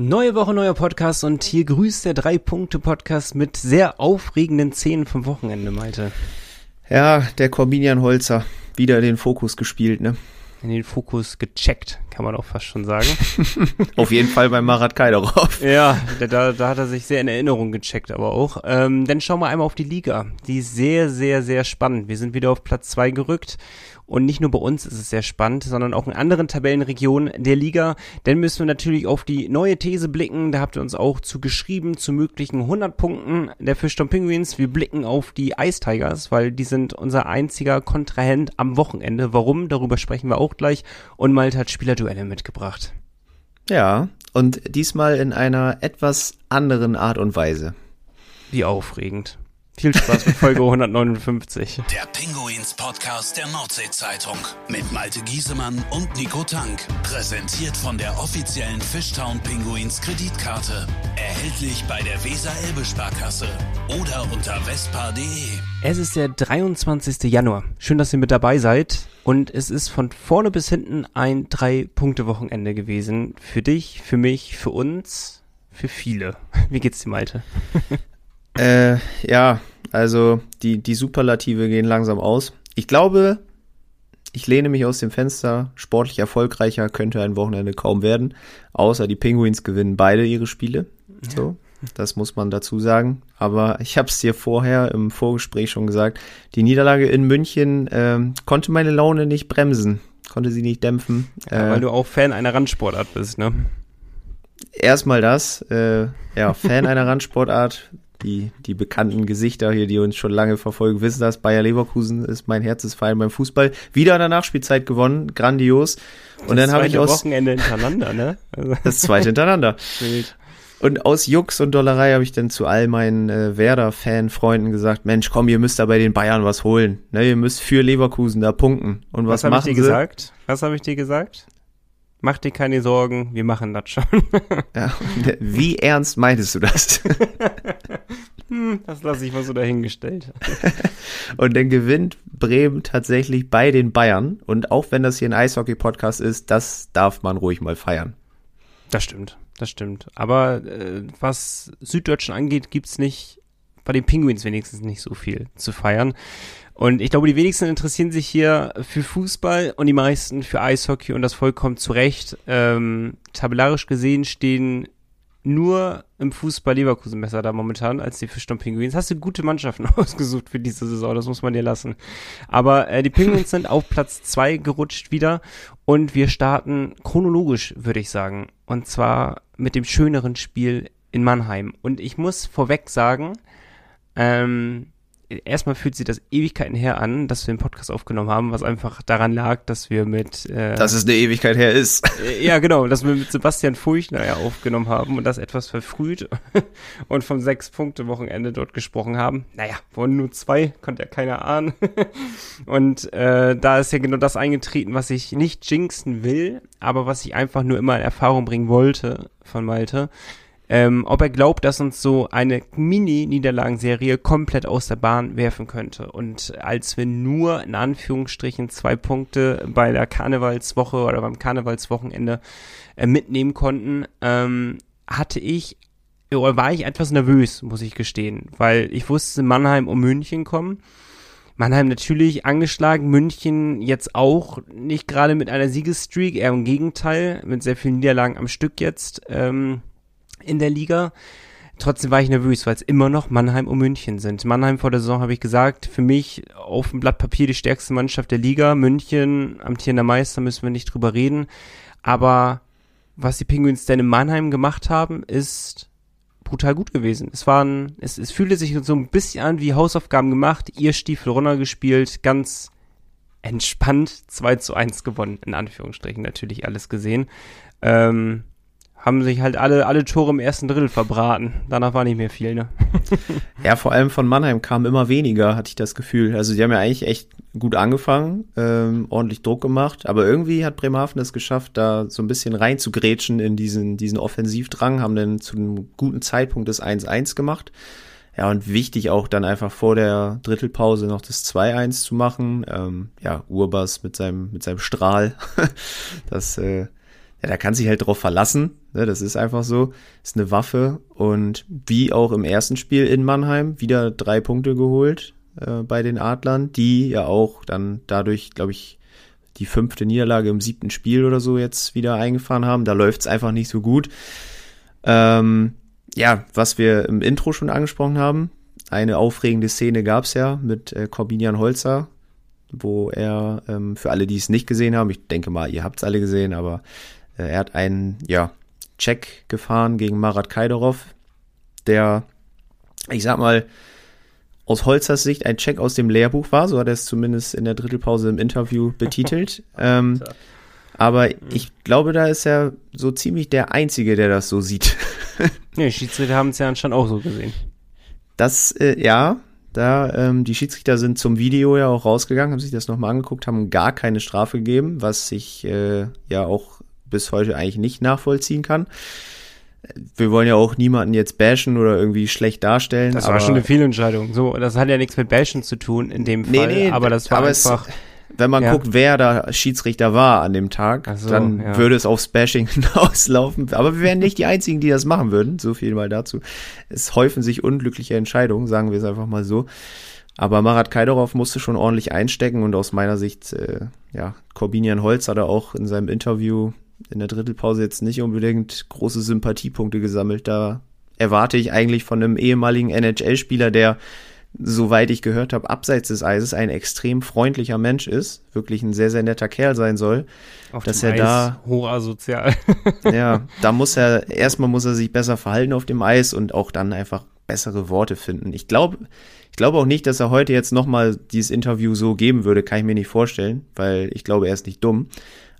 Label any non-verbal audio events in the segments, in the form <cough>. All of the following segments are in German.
Neue Woche, neuer Podcast und hier grüßt der Drei-Punkte-Podcast mit sehr aufregenden Szenen vom Wochenende, Malte. Ja, der Corbinian Holzer, wieder den Fokus gespielt, ne? In den Fokus gecheckt, kann man auch fast schon sagen. <laughs> Auf jeden Fall bei Marat Kaidarov. Ja, da, da hat er sich sehr in Erinnerung gecheckt, aber auch. Ähm, dann schauen wir einmal auf die Liga. Die ist sehr, sehr, sehr spannend. Wir sind wieder auf Platz zwei gerückt und nicht nur bei uns ist es sehr spannend, sondern auch in anderen Tabellenregionen der Liga. Denn müssen wir natürlich auf die neue These blicken. Da habt ihr uns auch zu geschrieben, zu möglichen 100 Punkten der Fischtown Penguins. Wir blicken auf die Ice Tigers, weil die sind unser einziger Kontrahent am Wochenende. Warum? Darüber sprechen wir auch gleich. Und Malte hat Spielerduelle mitgebracht. Ja, und diesmal in einer etwas anderen Art und Weise. Wie aufregend. Viel Spaß mit Folge 159. Der Pinguins Podcast der Nordsee-Zeitung mit Malte Giesemann und Nico Tank. Präsentiert von der offiziellen Fishtown Pinguins Kreditkarte. Erhältlich bei der Weser-Elbe-Sparkasse oder unter vespa.de. Es ist der 23. Januar. Schön, dass ihr mit dabei seid. Und es ist von vorne bis hinten ein Drei-Punkte-Wochenende gewesen. Für dich, für mich, für uns, für viele. Wie geht's dir, Malte? <laughs> Äh, ja, also die, die Superlative gehen langsam aus. Ich glaube, ich lehne mich aus dem Fenster. Sportlich erfolgreicher könnte ein Wochenende kaum werden. Außer die Penguins gewinnen beide ihre Spiele. So, das muss man dazu sagen. Aber ich habe es dir vorher im Vorgespräch schon gesagt. Die Niederlage in München ähm, konnte meine Laune nicht bremsen, konnte sie nicht dämpfen. Ja, weil du auch Fan einer Randsportart bist, ne? Erstmal das, äh, ja, Fan <laughs> einer Randsportart die, die bekannten Gesichter hier, die uns schon lange verfolgen, wissen das. Bayer Leverkusen ist mein Herzensverein beim Fußball. Wieder in der Nachspielzeit gewonnen, grandios. Und das dann habe ich aus Wochenende hintereinander, ne? Also <laughs> das zweite hintereinander. Wild. Und aus Jux und Dollerei habe ich dann zu all meinen äh, Werder-Fan-Freunden gesagt, Mensch, komm, ihr müsst da bei den Bayern was holen. Ne, ihr müsst für Leverkusen da punkten. Und was, was machen ich dir gesagt? Was habe ich dir gesagt? Mach dir keine Sorgen, wir machen das schon. <laughs> ja, wie ernst meintest du das? <laughs> hm, das lasse ich mal so dahingestellt. <laughs> und dann gewinnt Bremen tatsächlich bei den Bayern. Und auch wenn das hier ein Eishockey-Podcast ist, das darf man ruhig mal feiern. Das stimmt, das stimmt. Aber äh, was Süddeutschen angeht, gibt's nicht, bei den Penguins wenigstens nicht so viel zu feiern. Und ich glaube, die wenigsten interessieren sich hier für Fußball und die meisten für Eishockey und das vollkommen zu Recht. Ähm, tabellarisch gesehen stehen nur im Fußball Leverkusen besser da momentan als die Fischton Penguins. Hast du gute Mannschaften <laughs> ausgesucht für diese Saison, das muss man dir lassen. Aber äh, die Penguins <laughs> sind auf Platz zwei gerutscht wieder und wir starten chronologisch, würde ich sagen. Und zwar mit dem schöneren Spiel in Mannheim. Und ich muss vorweg sagen, ähm, erstmal fühlt sich das Ewigkeiten her an, dass wir den Podcast aufgenommen haben, was einfach daran lag, dass wir mit äh, Dass es eine Ewigkeit her ist. Äh, ja, genau, dass wir mit Sebastian Furchner ja aufgenommen haben und das etwas verfrüht <laughs> und vom Sechs-Punkte-Wochenende dort gesprochen haben. Naja, wurden nur zwei, konnte ja keiner ahnen. <laughs> und äh, da ist ja genau das eingetreten, was ich nicht jinxen will, aber was ich einfach nur immer in Erfahrung bringen wollte von Malte ähm, ob er glaubt, dass uns so eine Mini-Niederlagenserie komplett aus der Bahn werfen könnte. Und als wir nur in Anführungsstrichen zwei Punkte bei der Karnevalswoche oder beim Karnevalswochenende äh, mitnehmen konnten, ähm, hatte ich oder war ich etwas nervös, muss ich gestehen, weil ich wusste, Mannheim um München kommen. Mannheim natürlich angeschlagen, München jetzt auch nicht gerade mit einer Siegesstreak, eher im Gegenteil, mit sehr vielen Niederlagen am Stück jetzt. Ähm, in der Liga. Trotzdem war ich nervös, weil es immer noch Mannheim und München sind. Mannheim vor der Saison habe ich gesagt, für mich auf dem Blatt Papier die stärkste Mannschaft der Liga. München, amtierender Meister, müssen wir nicht drüber reden. Aber was die Penguins denn in Mannheim gemacht haben, ist brutal gut gewesen. Es waren, es, es fühlte sich so ein bisschen an wie Hausaufgaben gemacht, ihr Stiefel runtergespielt, ganz entspannt 2 zu 1 gewonnen, in Anführungsstrichen natürlich alles gesehen. Ähm, haben sich halt alle, alle Tore im ersten Drittel verbraten. Danach war nicht mehr viel, ne? <laughs> ja, vor allem von Mannheim kam immer weniger, hatte ich das Gefühl. Also die haben ja eigentlich echt gut angefangen, ähm, ordentlich Druck gemacht, aber irgendwie hat Bremerhaven es geschafft, da so ein bisschen reinzugrätschen in diesen, diesen Offensivdrang, haben dann zu einem guten Zeitpunkt das 1-1 gemacht. Ja, und wichtig auch dann einfach vor der Drittelpause noch das 2-1 zu machen. Ähm, ja, Urbas mit seinem, mit seinem Strahl. <laughs> das, äh, ja, da kann sich halt drauf verlassen. Ne, das ist einfach so. Ist eine Waffe. Und wie auch im ersten Spiel in Mannheim, wieder drei Punkte geholt äh, bei den Adlern, die ja auch dann dadurch, glaube ich, die fünfte Niederlage im siebten Spiel oder so jetzt wieder eingefahren haben. Da läuft es einfach nicht so gut. Ähm, ja, was wir im Intro schon angesprochen haben, eine aufregende Szene gab es ja mit äh, Corbinian Holzer, wo er, ähm, für alle, die es nicht gesehen haben, ich denke mal, ihr habt es alle gesehen, aber er hat einen, ja, Check gefahren gegen Marat Kaidarov, der, ich sag mal, aus Holzers Sicht ein Check aus dem Lehrbuch war, so hat er es zumindest in der Drittelpause im Interview betitelt. <laughs> ähm, aber ich glaube, da ist er so ziemlich der Einzige, der das so sieht. <laughs> nee, Schiedsrichter haben es ja anscheinend auch so gesehen. Das, äh, ja, da, ähm, die Schiedsrichter sind zum Video ja auch rausgegangen, haben sich das nochmal angeguckt, haben gar keine Strafe gegeben, was ich äh, ja auch bis heute eigentlich nicht nachvollziehen kann. Wir wollen ja auch niemanden jetzt bashen oder irgendwie schlecht darstellen. Das war schon eine Fehlentscheidung. So, das hat ja nichts mit bashen zu tun in dem Fall. Nee, nee, aber das war einfach. Es, wenn man ja. guckt, wer da Schiedsrichter war an dem Tag, so, dann ja. würde es aufs Bashing <laughs> hinauslaufen. Aber wir wären nicht die Einzigen, die das machen würden. So viel mal dazu. Es häufen sich unglückliche Entscheidungen, sagen wir es einfach mal so. Aber Marat Kaidorov musste schon ordentlich einstecken und aus meiner Sicht, äh, ja, Corbinian Holz hat er auch in seinem Interview in der Drittelpause jetzt nicht unbedingt große Sympathiepunkte gesammelt. Da erwarte ich eigentlich von einem ehemaligen NHL-Spieler, der, soweit ich gehört habe, abseits des Eises ein extrem freundlicher Mensch ist, wirklich ein sehr, sehr netter Kerl sein soll, Auf dass er Eis da hochasozial. <laughs> ja, da muss er erstmal muss er sich besser verhalten auf dem Eis und auch dann einfach bessere Worte finden. Ich glaube, ich glaube auch nicht, dass er heute jetzt nochmal dieses Interview so geben würde, kann ich mir nicht vorstellen, weil ich glaube, er ist nicht dumm.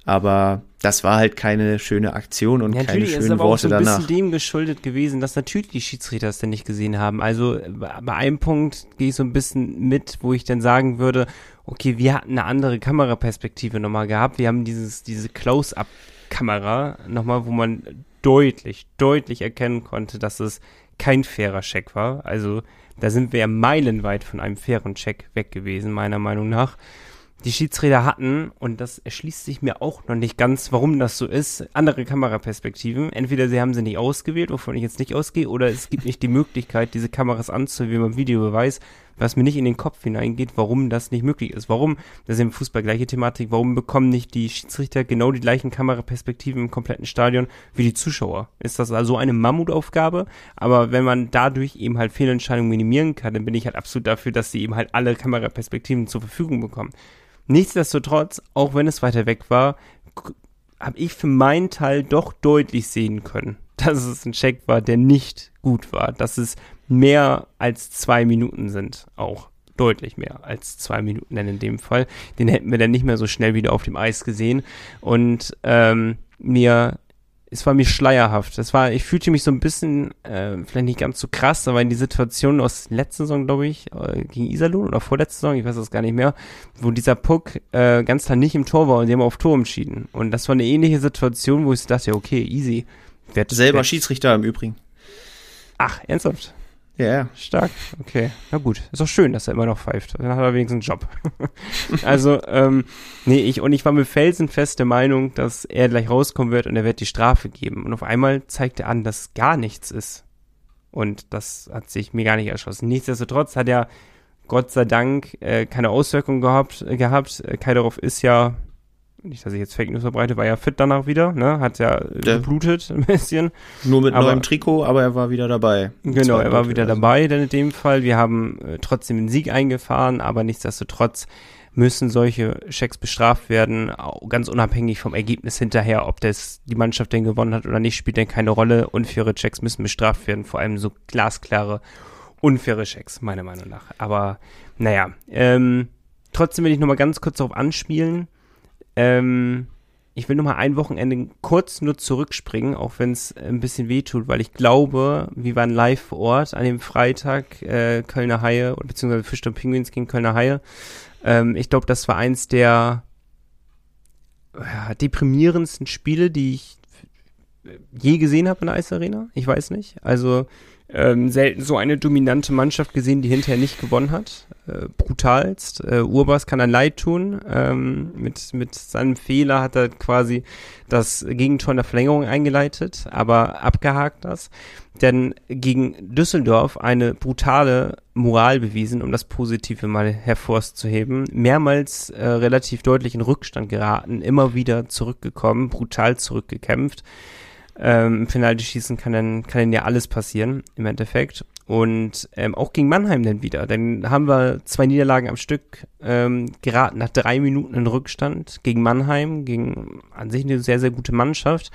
Aber das war halt keine schöne Aktion und ja, keine schönen Worte danach. Natürlich ist aber auch so ein danach. bisschen dem geschuldet gewesen, dass natürlich die Schiedsrichter es denn nicht gesehen haben. Also bei einem Punkt gehe ich so ein bisschen mit, wo ich dann sagen würde, okay, wir hatten eine andere Kameraperspektive nochmal gehabt. Wir haben dieses, diese Close-Up-Kamera nochmal, wo man deutlich, deutlich erkennen konnte, dass es kein fairer Check war. Also da sind wir ja meilenweit von einem fairen Check weg gewesen, meiner Meinung nach die Schiedsrichter hatten, und das erschließt sich mir auch noch nicht ganz, warum das so ist, andere Kameraperspektiven. Entweder sie haben sie nicht ausgewählt, wovon ich jetzt nicht ausgehe, oder es gibt nicht die Möglichkeit, diese Kameras anzuwählen beim Videobeweis, was mir nicht in den Kopf hineingeht, warum das nicht möglich ist. Warum, das ist im Fußball gleiche Thematik, warum bekommen nicht die Schiedsrichter genau die gleichen Kameraperspektiven im kompletten Stadion wie die Zuschauer? Ist das also eine Mammutaufgabe? Aber wenn man dadurch eben halt Fehlentscheidungen minimieren kann, dann bin ich halt absolut dafür, dass sie eben halt alle Kameraperspektiven zur Verfügung bekommen. Nichtsdestotrotz, auch wenn es weiter weg war, habe ich für meinen Teil doch deutlich sehen können, <laughs> dass es ein Check war, der nicht gut war. Dass es mehr als zwei Minuten sind, auch deutlich mehr als zwei Minuten denn in dem Fall. Den hätten wir dann nicht mehr so schnell wieder auf dem Eis gesehen. Und ähm, mir es war mir schleierhaft. Es war, ich fühlte mich so ein bisschen, äh, vielleicht nicht ganz so krass, aber in die Situation aus letzter Saison, glaube ich, äh, gegen Iserlohn oder vorletzte Saison, ich weiß das gar nicht mehr, wo dieser Puck äh, ganz klar nicht im Tor war und die haben auf Tor entschieden. Und das war eine ähnliche Situation, wo ich dachte, okay, easy. Werd, Selber werd. Schiedsrichter im Übrigen. Ach, ernsthaft? Ja, yeah. stark. Okay, na gut. Ist auch schön, dass er immer noch pfeift. Dann hat er wenigstens einen Job. <laughs> also, ähm, nee, ich, und ich war mir felsenfest der Meinung, dass er gleich rauskommen wird und er wird die Strafe geben. Und auf einmal zeigt er an, dass gar nichts ist. Und das hat sich mir gar nicht erschlossen. Nichtsdestotrotz hat er Gott sei Dank äh, keine Auswirkungen gehabt. Gehabt. Äh, Kaidarov ist ja nicht, dass ich jetzt Fake News verbreite, war ja fit danach wieder, ne? Hat ja Der geblutet <laughs> ein bisschen. Nur mit aber, neuem Trikot, aber er war wieder dabei. Genau, er war wieder also. dabei, denn in dem Fall. Wir haben äh, trotzdem den Sieg eingefahren, aber nichtsdestotrotz müssen solche Checks bestraft werden, ganz unabhängig vom Ergebnis hinterher, ob das die Mannschaft denn gewonnen hat oder nicht, spielt denn keine Rolle. Unfaire Checks müssen bestraft werden, vor allem so glasklare, unfaire Checks, meiner Meinung nach. Aber naja, ähm, trotzdem will ich nochmal ganz kurz darauf anspielen ähm, ich will noch mal ein Wochenende kurz nur zurückspringen, auch wenn es ein bisschen weh tut, weil ich glaube, wir waren live vor Ort an dem Freitag äh, Kölner Haie beziehungsweise Fischton Penguins gegen Kölner Haie. Ähm, ich glaube, das war eins der ja, deprimierendsten Spiele, die ich je gesehen habe in der Eisarena. Ich weiß nicht. Also ähm, selten so eine dominante Mannschaft gesehen, die hinterher nicht gewonnen hat. Äh, brutalst. Äh, Urbas kann ein Leid tun. Ähm, mit, mit seinem Fehler hat er quasi das Gegentor in der Verlängerung eingeleitet, aber abgehakt das. Denn gegen Düsseldorf eine brutale Moral bewiesen, um das Positive mal hervorzuheben. Mehrmals äh, relativ deutlich in Rückstand geraten, immer wieder zurückgekommen, brutal zurückgekämpft. Ähm, Im Penalty-Schießen kann dann, kann dann ja alles passieren, im Endeffekt. Und ähm, auch gegen Mannheim dann wieder. Dann haben wir zwei Niederlagen am Stück ähm, geraten, nach drei Minuten in Rückstand gegen Mannheim, gegen an sich eine sehr, sehr gute Mannschaft.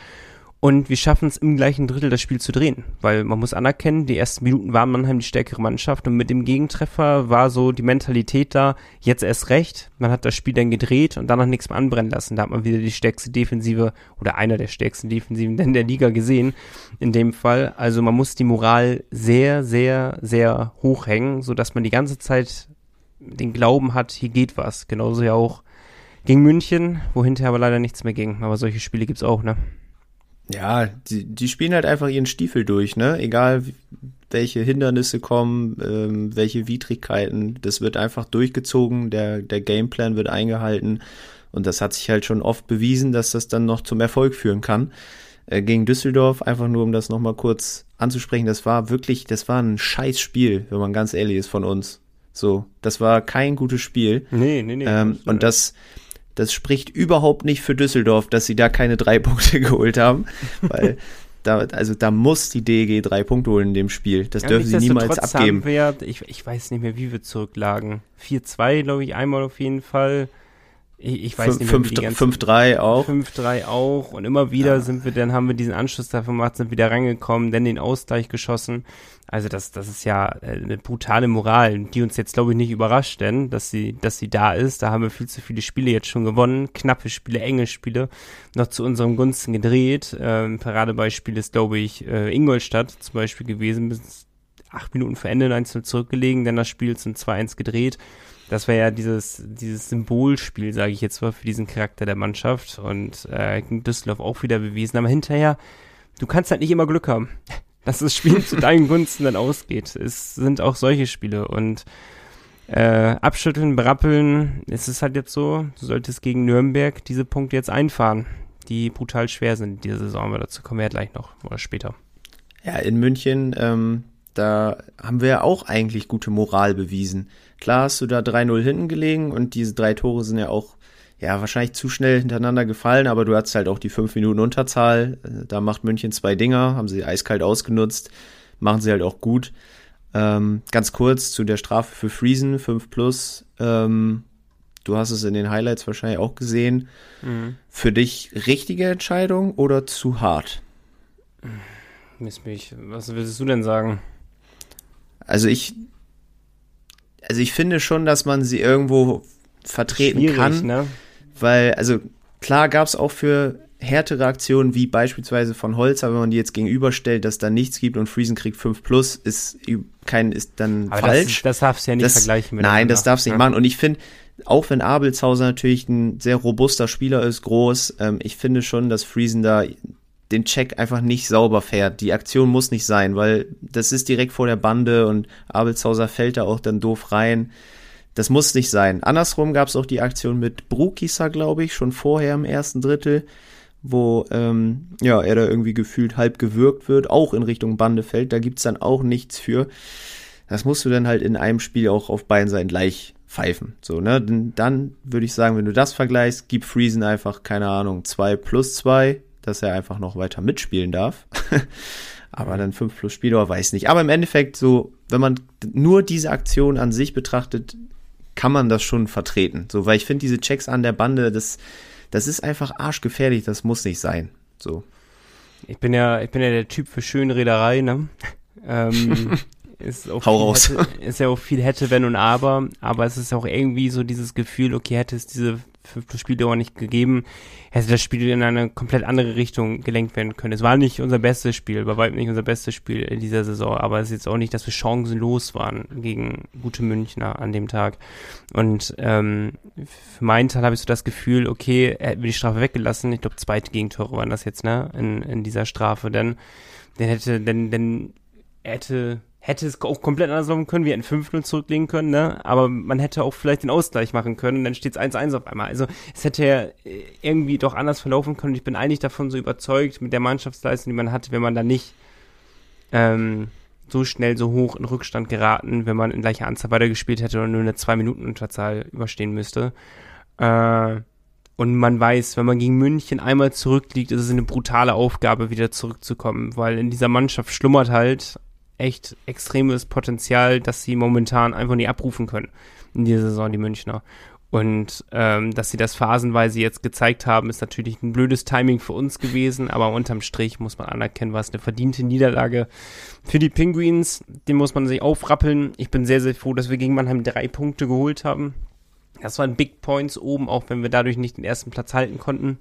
Und wir schaffen es im gleichen Drittel das Spiel zu drehen, weil man muss anerkennen, die ersten Minuten waren Mannheim die stärkere Mannschaft und mit dem Gegentreffer war so die Mentalität da, jetzt erst recht, man hat das Spiel dann gedreht und dann noch nichts mehr anbrennen lassen. Da hat man wieder die stärkste Defensive oder einer der stärksten Defensiven in der Liga gesehen, in dem Fall. Also man muss die Moral sehr, sehr, sehr hoch hängen, sodass man die ganze Zeit den Glauben hat, hier geht was. Genauso ja auch gegen München, wo hinterher aber leider nichts mehr ging. Aber solche Spiele gibt's auch, ne? Ja, die, die spielen halt einfach ihren Stiefel durch, ne? Egal welche Hindernisse kommen, ähm, welche Widrigkeiten, das wird einfach durchgezogen, der, der Gameplan wird eingehalten und das hat sich halt schon oft bewiesen, dass das dann noch zum Erfolg führen kann. Äh, gegen Düsseldorf, einfach nur um das nochmal kurz anzusprechen, das war wirklich, das war ein scheiß Spiel, wenn man ganz ehrlich ist von uns. So, das war kein gutes Spiel. Nee, nee, nee. Ähm, und das, das spricht überhaupt nicht für Düsseldorf, dass sie da keine drei <laughs> Punkte geholt haben, weil da, also da muss die DEG drei Punkte holen in dem Spiel. Das ja, dürfen sie niemals abgeben. Wir, ich, ich weiß nicht mehr, wie wir zurücklagen. 4-2, glaube ich, einmal auf jeden Fall. Ich, ich weiß 5, nicht mehr, 5-3 auch. 5-3 auch. Und immer wieder ja. sind wir, dann haben wir diesen Anschluss davon gemacht, sind wieder reingekommen, dann den Ausgleich geschossen. Also das, das ist ja äh, eine brutale Moral, die uns jetzt, glaube ich, nicht überrascht, denn, dass sie, dass sie da ist. Da haben wir viel zu viele Spiele jetzt schon gewonnen. Knappe Spiele, enge Spiele, noch zu unserem Gunsten gedreht. Ähm, Paradebeispiel ist, glaube ich, äh, Ingolstadt zum Beispiel gewesen, bis acht Minuten vor Ende 1 zurückgelegen, dann das Spiel zum 2-1 gedreht das wäre ja dieses, dieses Symbolspiel, sage ich jetzt mal, für diesen Charakter der Mannschaft und äh, Düsseldorf auch wieder bewiesen. Aber hinterher, du kannst halt nicht immer Glück haben, <laughs> dass das Spiel zu deinen Gunsten dann ausgeht. Es sind auch solche Spiele und äh, abschütteln, berappeln, es ist halt jetzt so, du solltest gegen Nürnberg diese Punkte jetzt einfahren, die brutal schwer sind in dieser Saison, aber dazu kommen wir ja gleich noch oder später. Ja, in München, ähm, da haben wir ja auch eigentlich gute Moral bewiesen. Klar hast du da 3-0 hinten gelegen und diese drei Tore sind ja auch ja, wahrscheinlich zu schnell hintereinander gefallen, aber du hattest halt auch die fünf Minuten Unterzahl. Da macht München zwei Dinger, haben sie eiskalt ausgenutzt, machen sie halt auch gut. Ähm, ganz kurz zu der Strafe für Friesen, 5 plus. Ähm, du hast es in den Highlights wahrscheinlich auch gesehen. Mhm. Für dich richtige Entscheidung oder zu hart? Miss mich. Was würdest du denn sagen? Also ich also ich finde schon, dass man sie irgendwo vertreten Schwierig, kann. Ne? Weil, also klar gab es auch für härtere Aktionen, wie beispielsweise von Holz, aber wenn man die jetzt gegenüberstellt, dass da nichts gibt und Friesen kriegt 5 plus, ist kein, ist dann aber falsch. Das, das darfst du ja nicht das, vergleichen mit Nein, das darfst du nicht ja. machen. Und ich finde, auch wenn Abelshauser natürlich ein sehr robuster Spieler ist, groß, ähm, ich finde schon, dass Friesen da den Check einfach nicht sauber fährt. Die Aktion muss nicht sein, weil das ist direkt vor der Bande und Abelshauser fällt da auch dann doof rein. Das muss nicht sein. Andersrum gab es auch die Aktion mit Brukisa, glaube ich, schon vorher im ersten Drittel, wo ähm, ja, er da irgendwie gefühlt halb gewürgt wird, auch in Richtung Bande fällt. Da gibt's dann auch nichts für. Das musst du dann halt in einem Spiel auch auf beiden Seiten gleich pfeifen. So, ne? Dann würde ich sagen, wenn du das vergleichst, gib Friesen einfach, keine Ahnung, zwei plus zwei dass er einfach noch weiter mitspielen darf. <laughs> Aber dann 5 plus Spieler, weiß nicht. Aber im Endeffekt, so, wenn man nur diese Aktion an sich betrachtet, kann man das schon vertreten. So, weil ich finde, diese Checks an der Bande, das, das ist einfach arschgefährlich, das muss nicht sein. So. Ich bin ja, ich bin ja der Typ für Schönrederei, ne? <laughs> Ähm, ist auch Hau raus. Hätte, ist ja auch viel hätte, wenn und aber, aber es ist auch irgendwie so dieses Gefühl, okay, hätte es diese 5 plus Spieldauer nicht gegeben, hätte das Spiel in eine komplett andere Richtung gelenkt werden können. Es war nicht unser bestes Spiel, bei weitem nicht unser bestes Spiel in dieser Saison, aber es ist jetzt auch nicht, dass wir chancenlos waren gegen gute Münchner an dem Tag. Und ähm, für meinen Teil habe ich so das Gefühl, okay, hätten wir die Strafe weggelassen, ich glaube, zweite Gegentore waren das jetzt, ne, in, in dieser Strafe, denn, dann hätte, denn, denn hätte, hätte es auch komplett anders laufen können. Wir hätten 5-0 zurücklegen können, ne? Aber man hätte auch vielleicht den Ausgleich machen können und dann steht es 1-1 auf einmal. Also es hätte ja äh, irgendwie doch anders verlaufen können. Ich bin eigentlich davon so überzeugt mit der Mannschaftsleistung, die man hatte, wenn man da nicht ähm, so schnell so hoch in Rückstand geraten, wenn man in gleicher Anzahl weitergespielt hätte oder nur eine 2-Minuten-Unterzahl überstehen müsste. Äh, und man weiß, wenn man gegen München einmal zurückliegt, ist es eine brutale Aufgabe, wieder zurückzukommen, weil in dieser Mannschaft schlummert halt echt extremes Potenzial, das sie momentan einfach nicht abrufen können in dieser Saison, die Münchner. Und ähm, dass sie das phasenweise jetzt gezeigt haben, ist natürlich ein blödes Timing für uns gewesen, aber unterm Strich muss man anerkennen, war es eine verdiente Niederlage für die Penguins. Den muss man sich aufrappeln. Ich bin sehr, sehr froh, dass wir gegen Mannheim drei Punkte geholt haben. Das waren Big Points oben, auch wenn wir dadurch nicht den ersten Platz halten konnten.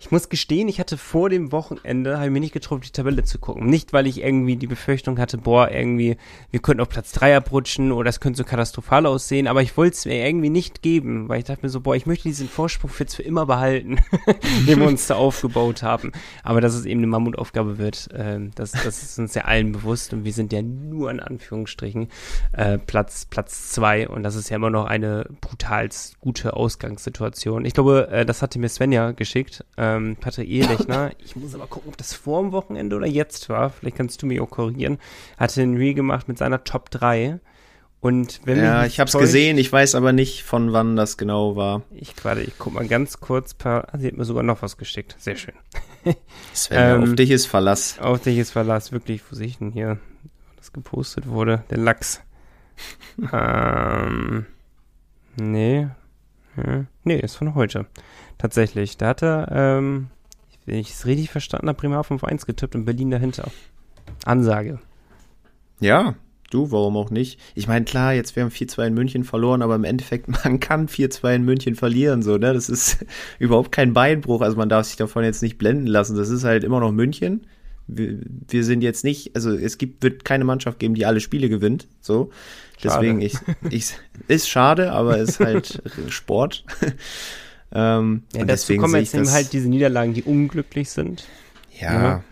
Ich muss gestehen, ich hatte vor dem Wochenende, habe ich mir nicht getraut, die Tabelle zu gucken. Nicht, weil ich irgendwie die Befürchtung hatte, boah, irgendwie, wir könnten auf Platz 3 abrutschen oder es könnte so katastrophal aussehen, aber ich wollte es mir irgendwie nicht geben, weil ich dachte mir so, boah, ich möchte diesen Vorsprung jetzt für immer behalten, <laughs> den wir uns da aufgebaut haben. Aber dass es eben eine Mammutaufgabe wird, äh, das, das ist uns ja allen bewusst und wir sind ja nur in Anführungsstrichen äh, Platz, Platz 2 und das ist ja immer noch eine brutalst gute Ausgangssituation. Ich glaube, äh, das hatte mir Svenja geschickt, äh, ähm, Patrick Ehrlechner. <laughs> ich muss aber gucken, ob das vor dem Wochenende oder jetzt war. Vielleicht kannst du mich auch korrigieren. Hatte ein Reel gemacht mit seiner Top 3. Und wenn ja, ich habe es gesehen, ich weiß aber nicht, von wann das genau war. Ich warte, ich guck mal ganz kurz. Paar, ah, sie hat mir sogar noch was geschickt. Sehr schön. <laughs> Sven, ähm, auf dich ist Verlass. Auf dich ist Verlass, wirklich, wo sich denn hier das gepostet wurde? Der Lachs. <laughs> ähm, nee. Hm, nee, ist von heute. Tatsächlich. Da hat er, ähm, wenn ich es richtig verstanden habe, Bremerhaven auf 1 getippt und Berlin dahinter. Ansage. Ja, du, warum auch nicht? Ich meine, klar, jetzt wir haben 4-2 in München verloren, aber im Endeffekt, <laughs> man kann 4-2 in München verlieren, so, ne? Das ist <laughs> überhaupt kein Beinbruch, also man darf sich davon jetzt nicht blenden lassen. Das ist halt immer noch München. Wir, wir sind jetzt nicht, also es gibt, wird keine Mannschaft geben, die alle Spiele gewinnt, so. Schade. Deswegen, ich, ich, <laughs> ist schade, aber ist halt Sport. Ähm, ja, dazu kommen jetzt eben halt diese Niederlagen, die unglücklich sind. Ja.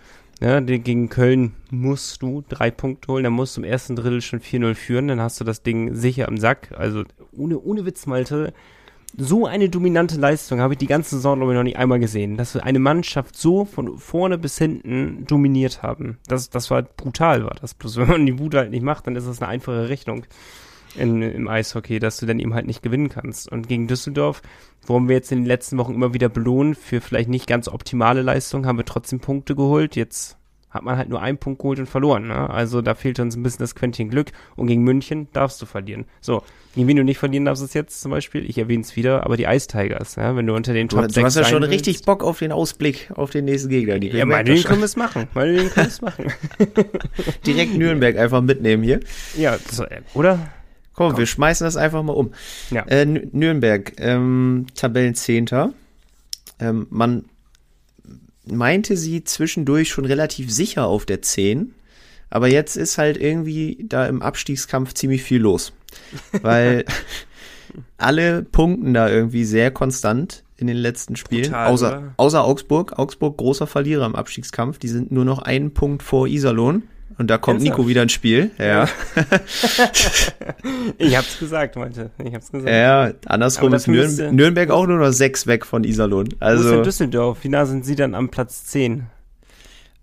ja. ja gegen Köln musst du drei Punkte holen, dann musst du im ersten Drittel schon 4-0 führen, dann hast du das Ding sicher im Sack. Also ohne, ohne Witz, Malte, so eine dominante Leistung habe ich die ganze Saison, glaube ich, noch nicht einmal gesehen. Dass wir eine Mannschaft so von vorne bis hinten dominiert haben. Das, das war brutal, war das. Bloß wenn man die Wut halt nicht macht, dann ist das eine einfache Rechnung in, im Eishockey, dass du dann eben halt nicht gewinnen kannst. Und gegen Düsseldorf wurden wir jetzt in den letzten Wochen immer wieder belohnt für vielleicht nicht ganz optimale Leistungen, haben wir trotzdem Punkte geholt. Jetzt hat man halt nur einen Punkt geholt und verloren. Ne? Also da fehlt uns ein bisschen das Quäntchen Glück. Und gegen München darfst du verlieren. So, gegen wen du nicht verlieren darfst, ist jetzt zum Beispiel, ich erwähne es wieder, aber die Ice Tigers. Ja? Wenn du unter den Top du, 6 Du hast ja schon willst, richtig Bock auf den Ausblick, auf den nächsten Gegner. Die ja, meinetwegen können wir es machen. Meinetwegen können wir es machen. <laughs> <laughs> Direkt Nürnberg einfach mitnehmen hier. Ja, so, äh, oder? Komm, Komm, wir schmeißen das einfach mal um. Ja. Äh, Nürnberg, ähm, Tabellenzehnter. Ähm, man meinte sie zwischendurch schon relativ sicher auf der 10. Aber jetzt ist halt irgendwie da im Abstiegskampf ziemlich viel los. <laughs> Weil alle punkten da irgendwie sehr konstant in den letzten Spielen. Brutal, außer, außer Augsburg. Augsburg großer Verlierer im Abstiegskampf. Die sind nur noch einen Punkt vor Iserlohn. Und da kommt Nico wieder ins Spiel. Ja. <laughs> ich hab's gesagt, meinte. Ich hab's gesagt. Ja, andersrum ist Nürn Nürnberg auch nur noch sechs weg von Iserlohn. Also. Denn Düsseldorf? Wie nah sind sie dann am Platz zehn?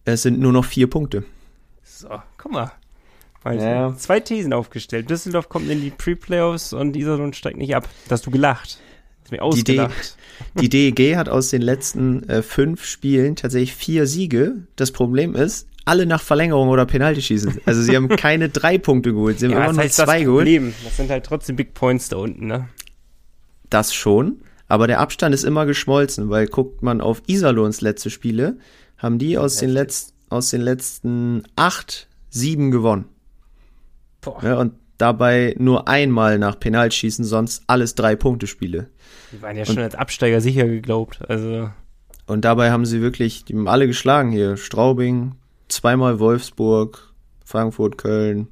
Es sind nur noch vier Punkte. So, guck mal. Ja. Zwei Thesen aufgestellt. Düsseldorf kommt in die Pre-Playoffs und Iserlohn steigt nicht ab. Da hast du gelacht. Hast mir ausgelacht. Die, D <laughs> die DEG hat aus den letzten äh, fünf Spielen tatsächlich vier Siege. Das Problem ist, alle nach Verlängerung oder Penalty schießen. Also sie haben keine <laughs> drei Punkte geholt, sie haben ja, immer nur zwei das geholt. Problem. Das sind halt trotzdem Big Points da unten, ne? Das schon, aber der Abstand ist immer geschmolzen, weil guckt man auf Iserlohns letzte Spiele, haben die aus den, Letz aus den letzten acht sieben gewonnen. Boah. Ja, und dabei nur einmal nach Penalschießen, sonst alles drei Punkte Spiele. Die waren ja und, schon als Absteiger sicher geglaubt, also. Und dabei haben sie wirklich, die haben alle geschlagen hier. Straubing, zweimal Wolfsburg, Frankfurt, Köln,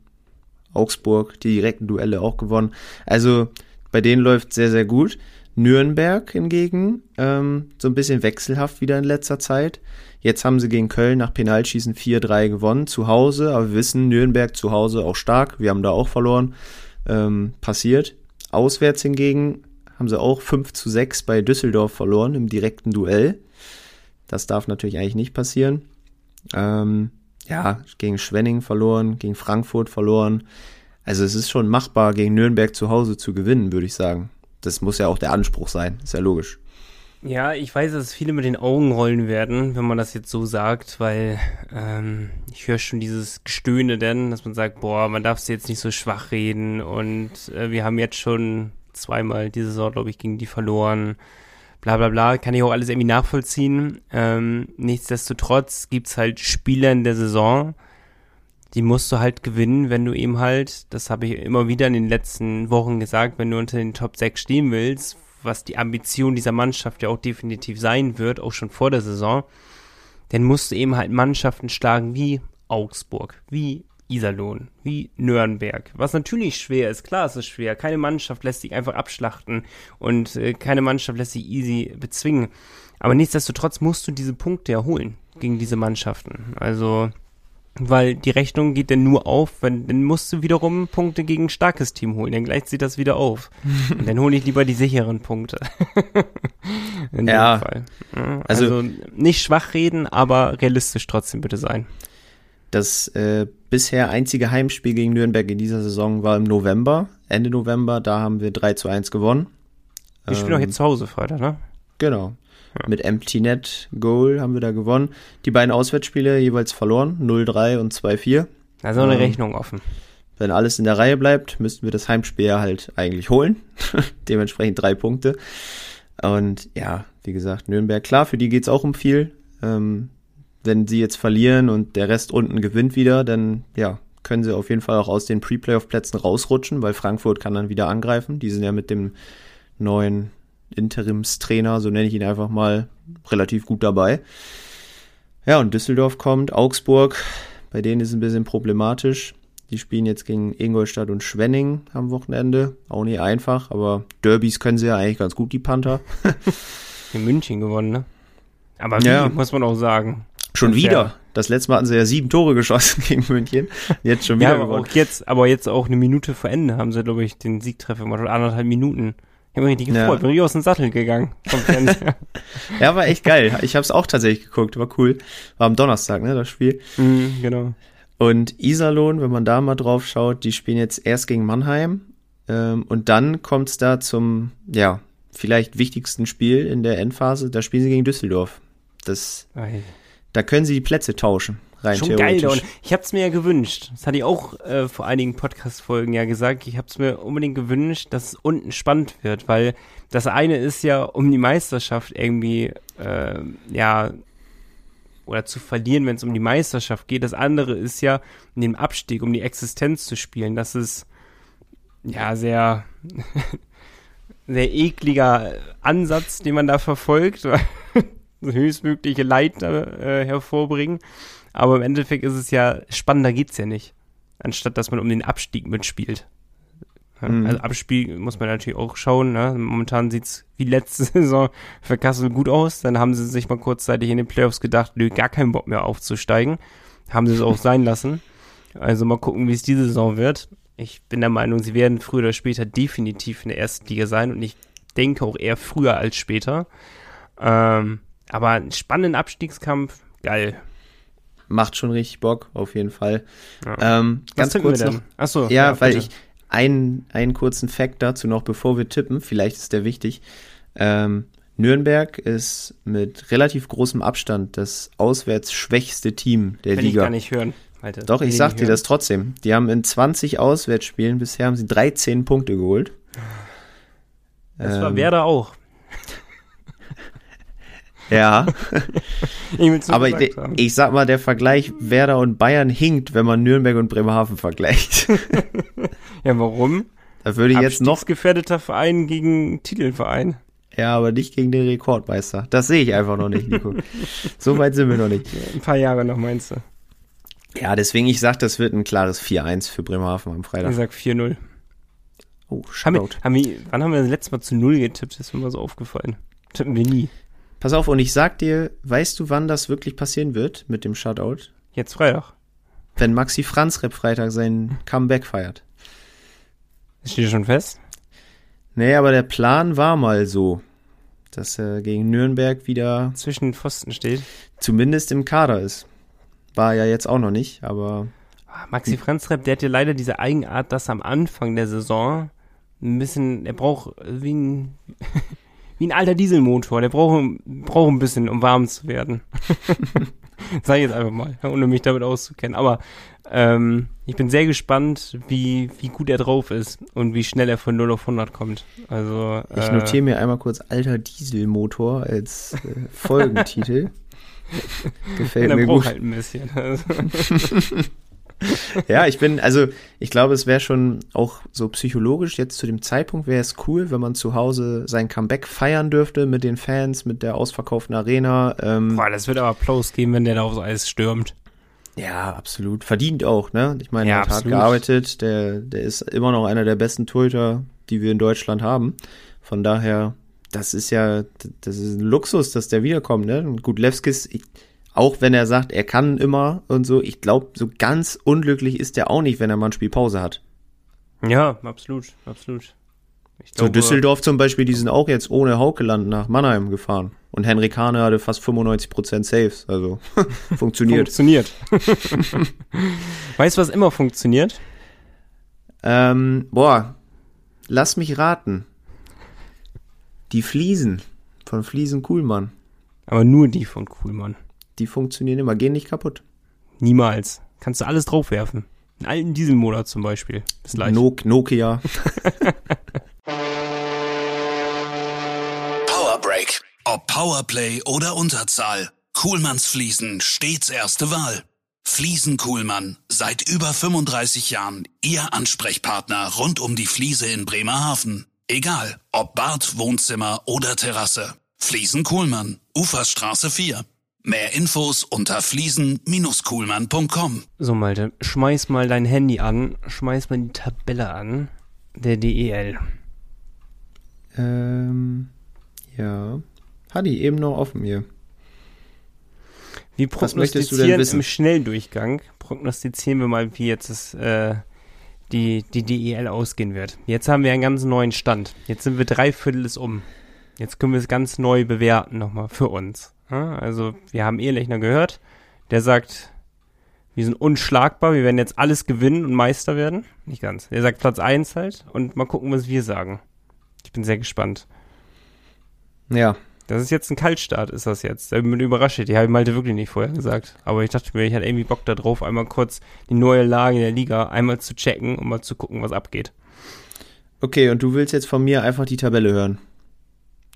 Augsburg, die direkten Duelle auch gewonnen. Also bei denen läuft sehr, sehr gut. Nürnberg hingegen ähm, so ein bisschen wechselhaft wieder in letzter Zeit. Jetzt haben sie gegen Köln nach Penalschießen 4-3 gewonnen, zu Hause, aber wir wissen, Nürnberg zu Hause auch stark, wir haben da auch verloren, ähm, passiert. Auswärts hingegen haben sie auch 5 zu 6 bei Düsseldorf verloren im direkten Duell. Das darf natürlich eigentlich nicht passieren. Ähm, ja, gegen Schwenning verloren, gegen Frankfurt verloren. Also es ist schon machbar, gegen Nürnberg zu Hause zu gewinnen, würde ich sagen. Das muss ja auch der Anspruch sein, ist ja logisch. Ja, ich weiß, dass viele mit den Augen rollen werden, wenn man das jetzt so sagt, weil ähm, ich höre schon dieses Gestöhne denn, dass man sagt, boah, man darf es jetzt nicht so schwach reden und äh, wir haben jetzt schon zweimal diese Saison, glaube ich, gegen die verloren. Bla bla bla, kann ich auch alles irgendwie nachvollziehen. Ähm, nichtsdestotrotz gibt's halt Spieler in der Saison, die musst du halt gewinnen, wenn du eben halt, das habe ich immer wieder in den letzten Wochen gesagt, wenn du unter den Top 6 stehen willst, was die Ambition dieser Mannschaft ja auch definitiv sein wird, auch schon vor der Saison, dann musst du eben halt Mannschaften schlagen wie Augsburg, wie Iserlohn, wie Nürnberg. Was natürlich schwer ist, klar ist es schwer. Keine Mannschaft lässt sich einfach abschlachten und äh, keine Mannschaft lässt sich easy bezwingen. Aber nichtsdestotrotz musst du diese Punkte erholen gegen diese Mannschaften. Also weil die Rechnung geht dann nur auf, wenn dann musst du wiederum Punkte gegen ein starkes Team holen, dann gleicht sich das wieder auf. <laughs> Und dann hole ich lieber die sicheren Punkte. <laughs> In ja, Fall. Also, also, nicht schwach reden, aber realistisch trotzdem bitte sein. Das äh, bisher einzige Heimspiel gegen Nürnberg in dieser Saison war im November, Ende November, da haben wir 3 zu 1 gewonnen. Wir spielen ähm, auch jetzt zu Hause Freitag, ne? Genau. Ja. Mit Empty Net Goal haben wir da gewonnen. Die beiden Auswärtsspiele jeweils verloren, 0-3 und 2-4. Also eine ähm, Rechnung offen. Wenn alles in der Reihe bleibt, müssten wir das Heimspiel halt eigentlich holen. <laughs> Dementsprechend drei Punkte. Und ja, wie gesagt, Nürnberg, klar, für die geht's auch um viel. Ähm, wenn sie jetzt verlieren und der Rest unten gewinnt wieder, dann ja, können sie auf jeden Fall auch aus den Pre-Playoff-Plätzen rausrutschen, weil Frankfurt kann dann wieder angreifen. Die sind ja mit dem neuen Interimstrainer, so nenne ich ihn einfach mal, relativ gut dabei. Ja, und Düsseldorf kommt, Augsburg, bei denen ist es ein bisschen problematisch. Die spielen jetzt gegen Ingolstadt und Schwenning am Wochenende. Auch nicht einfach, aber Derbys können sie ja eigentlich ganz gut, die Panther. <laughs> In München gewonnen, ne? Aber wie, ja. muss man auch sagen. Schon wieder. Ja. Das letzte Mal hatten sie ja sieben Tore geschossen <laughs> gegen München. Jetzt schon wieder ja, aber gewonnen. Auch jetzt, aber jetzt auch eine Minute vor Ende haben sie, glaube ich, den Siegtreffer gemacht. Oder anderthalb Minuten. Ich habe mich richtig gefreut, ja. bin richtig aus dem Sattel gegangen. <laughs> ja, war echt geil. Ich habe es auch tatsächlich geguckt, war cool. War am Donnerstag, ne, das Spiel. Mhm, genau. Und Iserlohn, wenn man da mal drauf schaut, die spielen jetzt erst gegen Mannheim. Ähm, und dann kommt's da zum, ja, vielleicht wichtigsten Spiel in der Endphase. Da spielen sie gegen Düsseldorf. Das, Ei. Da können sie die Plätze tauschen. Rein Schon geil, und ich hab's mir ja gewünscht. Das hatte ich auch äh, vor einigen Podcast-Folgen ja gesagt. Ich hab's mir unbedingt gewünscht, dass es unten spannend wird, weil das eine ist ja um die Meisterschaft irgendwie, äh, ja, oder zu verlieren, wenn es um die Meisterschaft geht. Das andere ist ja, um den Abstieg, um die Existenz zu spielen. Das ist ja sehr, <laughs> sehr ekliger Ansatz, den man da verfolgt. <laughs> höchstmögliche Leid äh, hervorbringen. Aber im Endeffekt ist es ja, spannender geht's ja nicht. Anstatt dass man um den Abstieg mitspielt. Ja, mhm. Also Abspiel muss man natürlich auch schauen. Ne? Momentan sieht's wie letzte <laughs> Saison für Kassel gut aus. Dann haben sie sich mal kurzzeitig in den Playoffs gedacht, nö, gar keinen Bock mehr aufzusteigen. Haben sie es auch sein lassen. Also mal gucken, wie es diese Saison wird. Ich bin der Meinung, sie werden früher oder später definitiv in der ersten Liga sein und ich denke auch eher früher als später. Ähm, aber einen spannenden Abstiegskampf, geil macht schon richtig Bock, auf jeden Fall. Ja. Ähm, ganz kurz noch. Achso, ja, ja weil ich einen, einen kurzen Fact dazu noch, bevor wir tippen, vielleicht ist der wichtig. Ähm, Nürnberg ist mit relativ großem Abstand das auswärts schwächste Team der Will Liga. Ich gar nicht hören. Alter, Doch, ich sag dir das trotzdem. Die haben in 20 Auswärtsspielen bisher haben sie 13 Punkte geholt. Das ähm, war Werder auch. Ja. <laughs> Aber ich, ich, sag mal, der Vergleich Werder und Bayern hinkt, wenn man Nürnberg und Bremerhaven vergleicht. <laughs> ja, warum? Da würde ich jetzt noch gefährdeter Verein gegen Titelverein. Ja, aber nicht gegen den Rekordmeister. Das sehe ich einfach noch nicht, Nico. <laughs> so weit sind wir noch nicht. Ein paar Jahre noch, meinst du? Ja, deswegen, ich sag, das wird ein klares 4-1 für Bremerhaven am Freitag. Ich sag 4-0. Oh, Haben wir, Shoutout. haben wir, wann haben wir das letzte Mal zu Null getippt? Das ist mir mal so aufgefallen. Tippen wir nie. Pass auf, und ich sag dir, weißt du, wann das wirklich passieren wird mit dem Shoutout? Jetzt Freitag. Wenn Maxi Franz Rep Freitag sein Comeback feiert. Das steht schon fest. Nee, aber der Plan war mal so, dass er gegen Nürnberg wieder Zwischen den Pfosten steht. zumindest im Kader ist. War ja jetzt auch noch nicht, aber Ah, Maxi Franzrepp, der hat ja leider diese Eigenart, dass am Anfang der Saison ein bisschen, er braucht wie ein, wie ein alter Dieselmotor, der braucht, braucht ein bisschen, um warm zu werden. <laughs> <laughs> Sag ich jetzt einfach mal, ohne mich damit auszukennen. Aber ähm, ich bin sehr gespannt, wie, wie gut er drauf ist und wie schnell er von 0 auf 100 kommt. Also, ich äh, notiere mir einmal kurz alter Dieselmotor als äh, Folgentitel. <laughs> Gefällt mir gut. halt ein bisschen. Also, Ja, ich bin, also ich glaube, es wäre schon auch so psychologisch jetzt zu dem Zeitpunkt wäre es cool, wenn man zu Hause sein Comeback feiern dürfte mit den Fans, mit der ausverkauften Arena. Ähm, boah, das wird aber Applaus geben, wenn der da aufs Eis stürmt. Ja, absolut. Verdient auch, ne? Ich meine, Ja, er hat hart gearbeitet, der, der ist immer noch einer der besten Torhüter, die wir in Deutschland haben. Von daher, das ist ja, das ist ein Luxus, dass der wiederkommt, ne? Gut, Levskis, ich, auch wenn er sagt, er kann immer und so, ich glaube, so ganz unglücklich ist er auch nicht, wenn er mal ein Spiel Pause hat. Ja, absolut, absolut. Ich So Düsseldorf zum Beispiel, die sind auch jetzt ohne Haukeland nach Mannheim gefahren. Und Henrik Hane hatte fast 95% Saves, also <laughs> funktioniert. Funktioniert. <laughs> weißt du, was immer funktioniert? Ähm, boah, lass mich raten. Die Fliesen von Fliesen Kuhlmann, Aber nur die von Kuhlmann. Die funktionieren immer, gehen nicht kaputt. Niemals. Kannst du alles draufwerfen. Einen alten Dieselmotor zum Beispiel. Ist leicht. Nok Nokia. <laughs> Powerbreak. Ob Powerplay oder Unterzahl. Kuhlmanns Fliesen stets erste Wahl. Fliesen Kuhlmann. Seit über 35 Jahren Ihr Ansprechpartner rund um die Fliese in Bremerhaven. Egal, ob Bad, Wohnzimmer oder Terrasse. Fliesen Kuhlmann. Uferstraße 4. Mehr Infos unter fliesen-kuhlmann.com. So, Malte, schmeiß mal dein Handy an. Schmeiß mal die Tabelle an. Der DEL. ähm, ja. Hat die eben noch offen hier. Wir Was möchtest du denn prognostizieren wissen? im Schnelldurchgang, prognostizieren wir mal, wie jetzt das, äh, die, die DEL ausgehen wird. Jetzt haben wir einen ganz neuen Stand. Jetzt sind wir drei Viertel ist um. Jetzt können wir es ganz neu bewerten nochmal für uns. Ja, also wir haben Ehelechner gehört, der sagt, wir sind unschlagbar, wir werden jetzt alles gewinnen und Meister werden. Nicht ganz. Der sagt Platz 1 halt und mal gucken, was wir sagen. Ich bin sehr gespannt. Ja. Das ist jetzt ein Kaltstart, ist das jetzt. Ich bin überrascht. Die habe ich Malte wirklich nicht vorher gesagt. Aber ich dachte mir, ich hatte irgendwie Bock darauf, einmal kurz die neue Lage der Liga einmal zu checken und mal zu gucken, was abgeht. Okay, und du willst jetzt von mir einfach die Tabelle hören.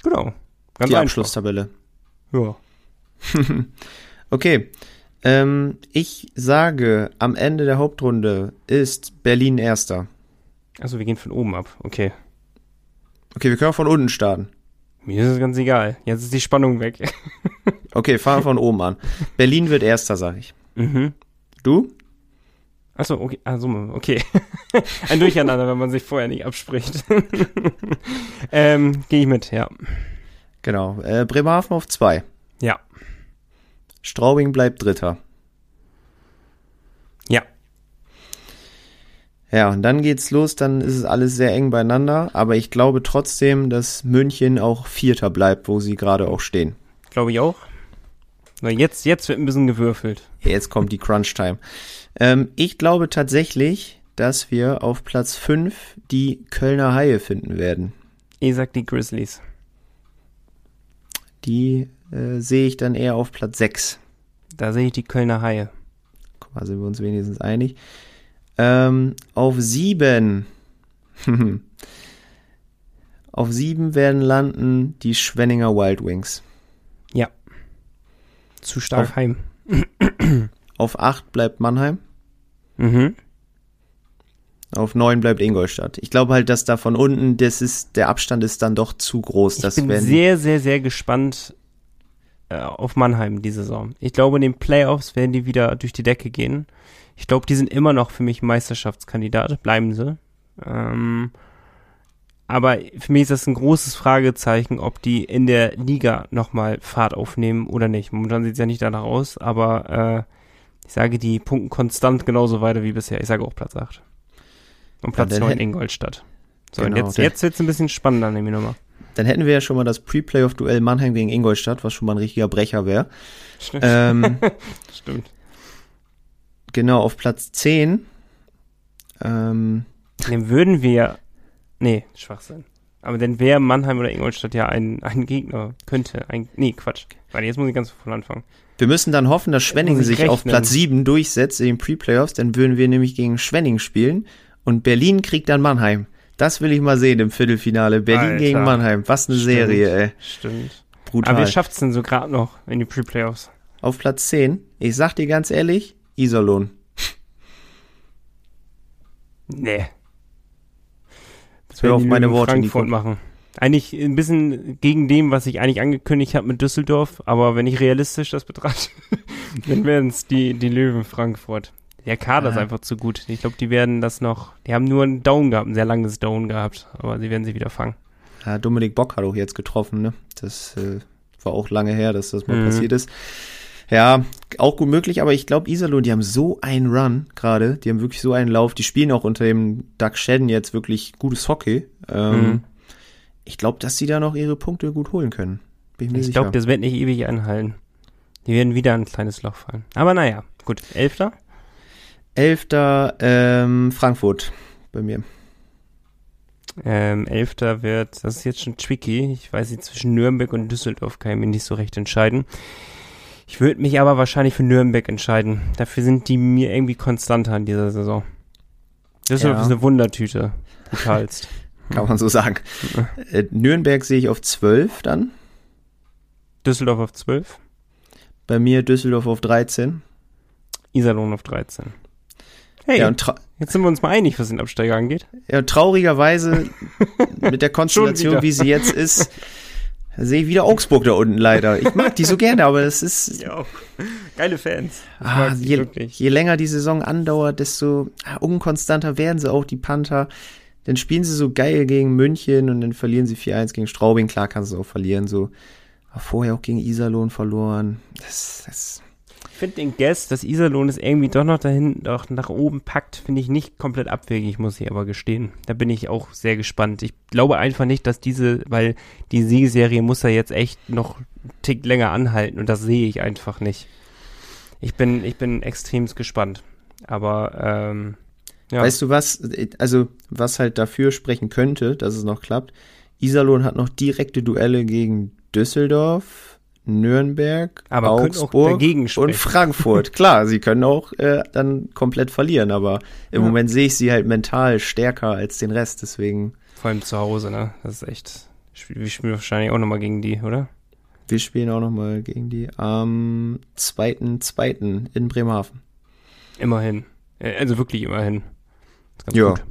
Genau. Ganz die einfach. Abschlusstabelle. Ja. <laughs> Okay. Ähm, ich sage, am Ende der Hauptrunde ist Berlin Erster. Also wir gehen von oben ab. Okay. Okay, wir können auch von unten starten. Mir ist es ganz egal. Jetzt ist die Spannung weg. <laughs> Okay, fahren von oben an. Berlin wird Erster, sag ich. mhm. Du? Achso, okay. Also, okay. <laughs> Ein Durcheinander, wenn man sich vorher nicht abspricht. ähm, gehe ich mit, ja. Genau. Äh, Bremerhaven auf zwei. Ja. Straubing bleibt Dritter. Ja. Ja, und dann geht's los, dann ist es alles sehr eng beieinander, aber ich glaube trotzdem, dass München auch Vierter bleibt, wo sie gerade auch stehen. Glaube ich auch. Na, jetzt, jetzt wird ein bisschen gewürfelt. Jetzt kommt die Crunch-Time. Ähm, ich glaube tatsächlich, dass wir auf Platz 5 die Kölner Haie finden werden. Ich sag die Grizzlies. Die äh, sehe ich dann eher auf Platz 6. Da sehe ich die Kölner Haie. Guck mal, sind wir uns wenigstens einig. Ähm, auf 7. <laughs> auf 7 werden landen die Schwenninger Wild Wings. Ja. Zu stark Auf- heim. <clears throat> Auf 8 bleibt Mannheim. Mhm. Auf 9 bleibt Ingolstadt. Ich glaube halt, dass da von unten, das ist, der Abstand ist dann doch zu groß. Ich Das bin sehr, sehr, sehr gespannt äh, auf Mannheim die Saison. Ich glaube, in den Playoffs werden die wieder durch die Decke gehen. Ich glaube, die sind immer noch für mich Meisterschaftskandidat. Bleiben sie. Ähm, aber für mich ist das ein großes Fragezeichen, ob die in der Liga nochmal Fahrt aufnehmen oder nicht. Momentan sieht es ja nicht danach aus, aber äh, ich sage, die punkten konstant genauso weiter wie bisher. Ich sage auch Platz 8. Und Platz Ja, dann 9 hätten- Ingolstadt. So, Genau, und jetzt, jetzt wird es ein bisschen spannender, nehme ich nochmal. Dann hätten wir ja schon mal das Pre-Playoff-Duell Mannheim gegen Ingolstadt, was schon mal ein richtiger Brecher wäre. Stimmt. Ähm, <laughs> Stimmt. genau, auf Platz 10. Ähm, Dann würden wir. Nee, Schwachsinn. Aber dann wäre Mannheim oder Ingolstadt ja ein, ein Gegner. Könnte. Ein, nee, Quatsch. Warte, jetzt muss ich ganz von anfangen. wir müssen dann hoffen, dass ich sich auf rechnen. Platz 7 durchsetzt in den Pre-Playoffs. Dann würden wir nämlich gegen Schwenningen spielen und Berlin kriegt dann Mannheim. Das will ich mal sehen im Viertelfinale. Berlin Alter. gegen Mannheim. Was eine Stimmt. Serie, ey. Stimmt. Brutal. Aber wer schafft's denn so gerade noch in die Pre-Playoffs? auf Platz 10. Ich sag dir ganz ehrlich, Iserlohn. Nee. Das werden auf meine Löwen Worte, Frankfurt machen. Eigentlich ein bisschen gegen dem, was ich eigentlich angekündigt habe mit Düsseldorf, aber wenn ich realistisch das betrachte, <laughs> dann wären es die, die Löwen Frankfurt. Der Kader ist Ja. einfach zu gut. Ich glaube, die werden das noch, die haben nur einen Down gehabt, ein sehr langes Down gehabt, aber sie werden sie wieder fangen. Ja, Dominik Bock hat auch jetzt getroffen, ne? Das äh, war auch lange her, dass das mal Mhm. passiert ist. Ja, auch gut möglich, aber ich glaube, Iserlohn, die haben so einen Run gerade, die haben wirklich so einen Lauf, die spielen auch unter dem Doug Shedden jetzt wirklich gutes Hockey. Ähm, Mhm. Ich glaube, dass sie da noch ihre Punkte gut holen können. Bin ich Ich glaube, das wird nicht ewig anhalten. Die werden wieder ein kleines Loch fallen. Aber naja, gut. Elfter? Elfter ähm, Frankfurt bei mir. Ähm, Elfter wird, das ist jetzt schon tricky. Ich weiß nicht, zwischen Nürnberg und Düsseldorf kann ich mich nicht so recht entscheiden. Ich würde mich aber wahrscheinlich für Nürnberg entscheiden. Dafür sind die mir irgendwie konstanter in dieser Saison. Düsseldorf Ja. ist eine Wundertüte. Brutalst. <laughs> Kann man so sagen. Äh, Nürnberg sehe ich auf 12 dann. Düsseldorf auf 12, Bei mir Düsseldorf auf 13. Iserlohn auf 13. Hey, Ja, jetzt sind wir uns mal einig, was den Absteiger angeht. ja, traurigerweise <laughs> mit der Konstellation, wie sie jetzt ist, sehe ich wieder Augsburg da unten leider. Ich mag die so gerne, aber es ist, Ja, geile Fans. Ah, je, je länger die Saison andauert, desto ah, unkonstanter werden sie auch, die Panther. Dann spielen sie so geil gegen München und dann verlieren sie 4-1 gegen Straubing. Klar kannst du auch verlieren, so. Aber vorher auch gegen Iserlohn verloren. Das, das, finde den Guess, dass Iserlohn es irgendwie doch noch dahin, doch nach oben packt, finde ich nicht komplett abwegig, muss ich aber gestehen. Da bin ich auch sehr gespannt. Ich glaube einfach nicht, dass diese, weil die Siegesserie muss ja jetzt echt noch einen Tick länger anhalten und das sehe ich einfach nicht. Ich bin, ich bin extremst gespannt. Aber, ähm, ja. Weißt du was? Also, was halt dafür sprechen könnte, dass es noch klappt. Iserlohn hat noch direkte Duelle gegen Düsseldorf, Nürnberg, Aber auch Augsburg dagegen und. Frankfurt. <laughs> Klar, sie können auch äh, dann komplett verlieren, aber im Ja. Moment sehe ich sie halt mental stärker als den Rest, deswegen vor allem zu Hause, ne? Das ist echt, wir spielen wahrscheinlich auch nochmal gegen die, oder? wir spielen auch noch mal gegen die am 2.2. in Bremerhaven. Immerhin. Äh, Also wirklich immerhin. Ja. gut.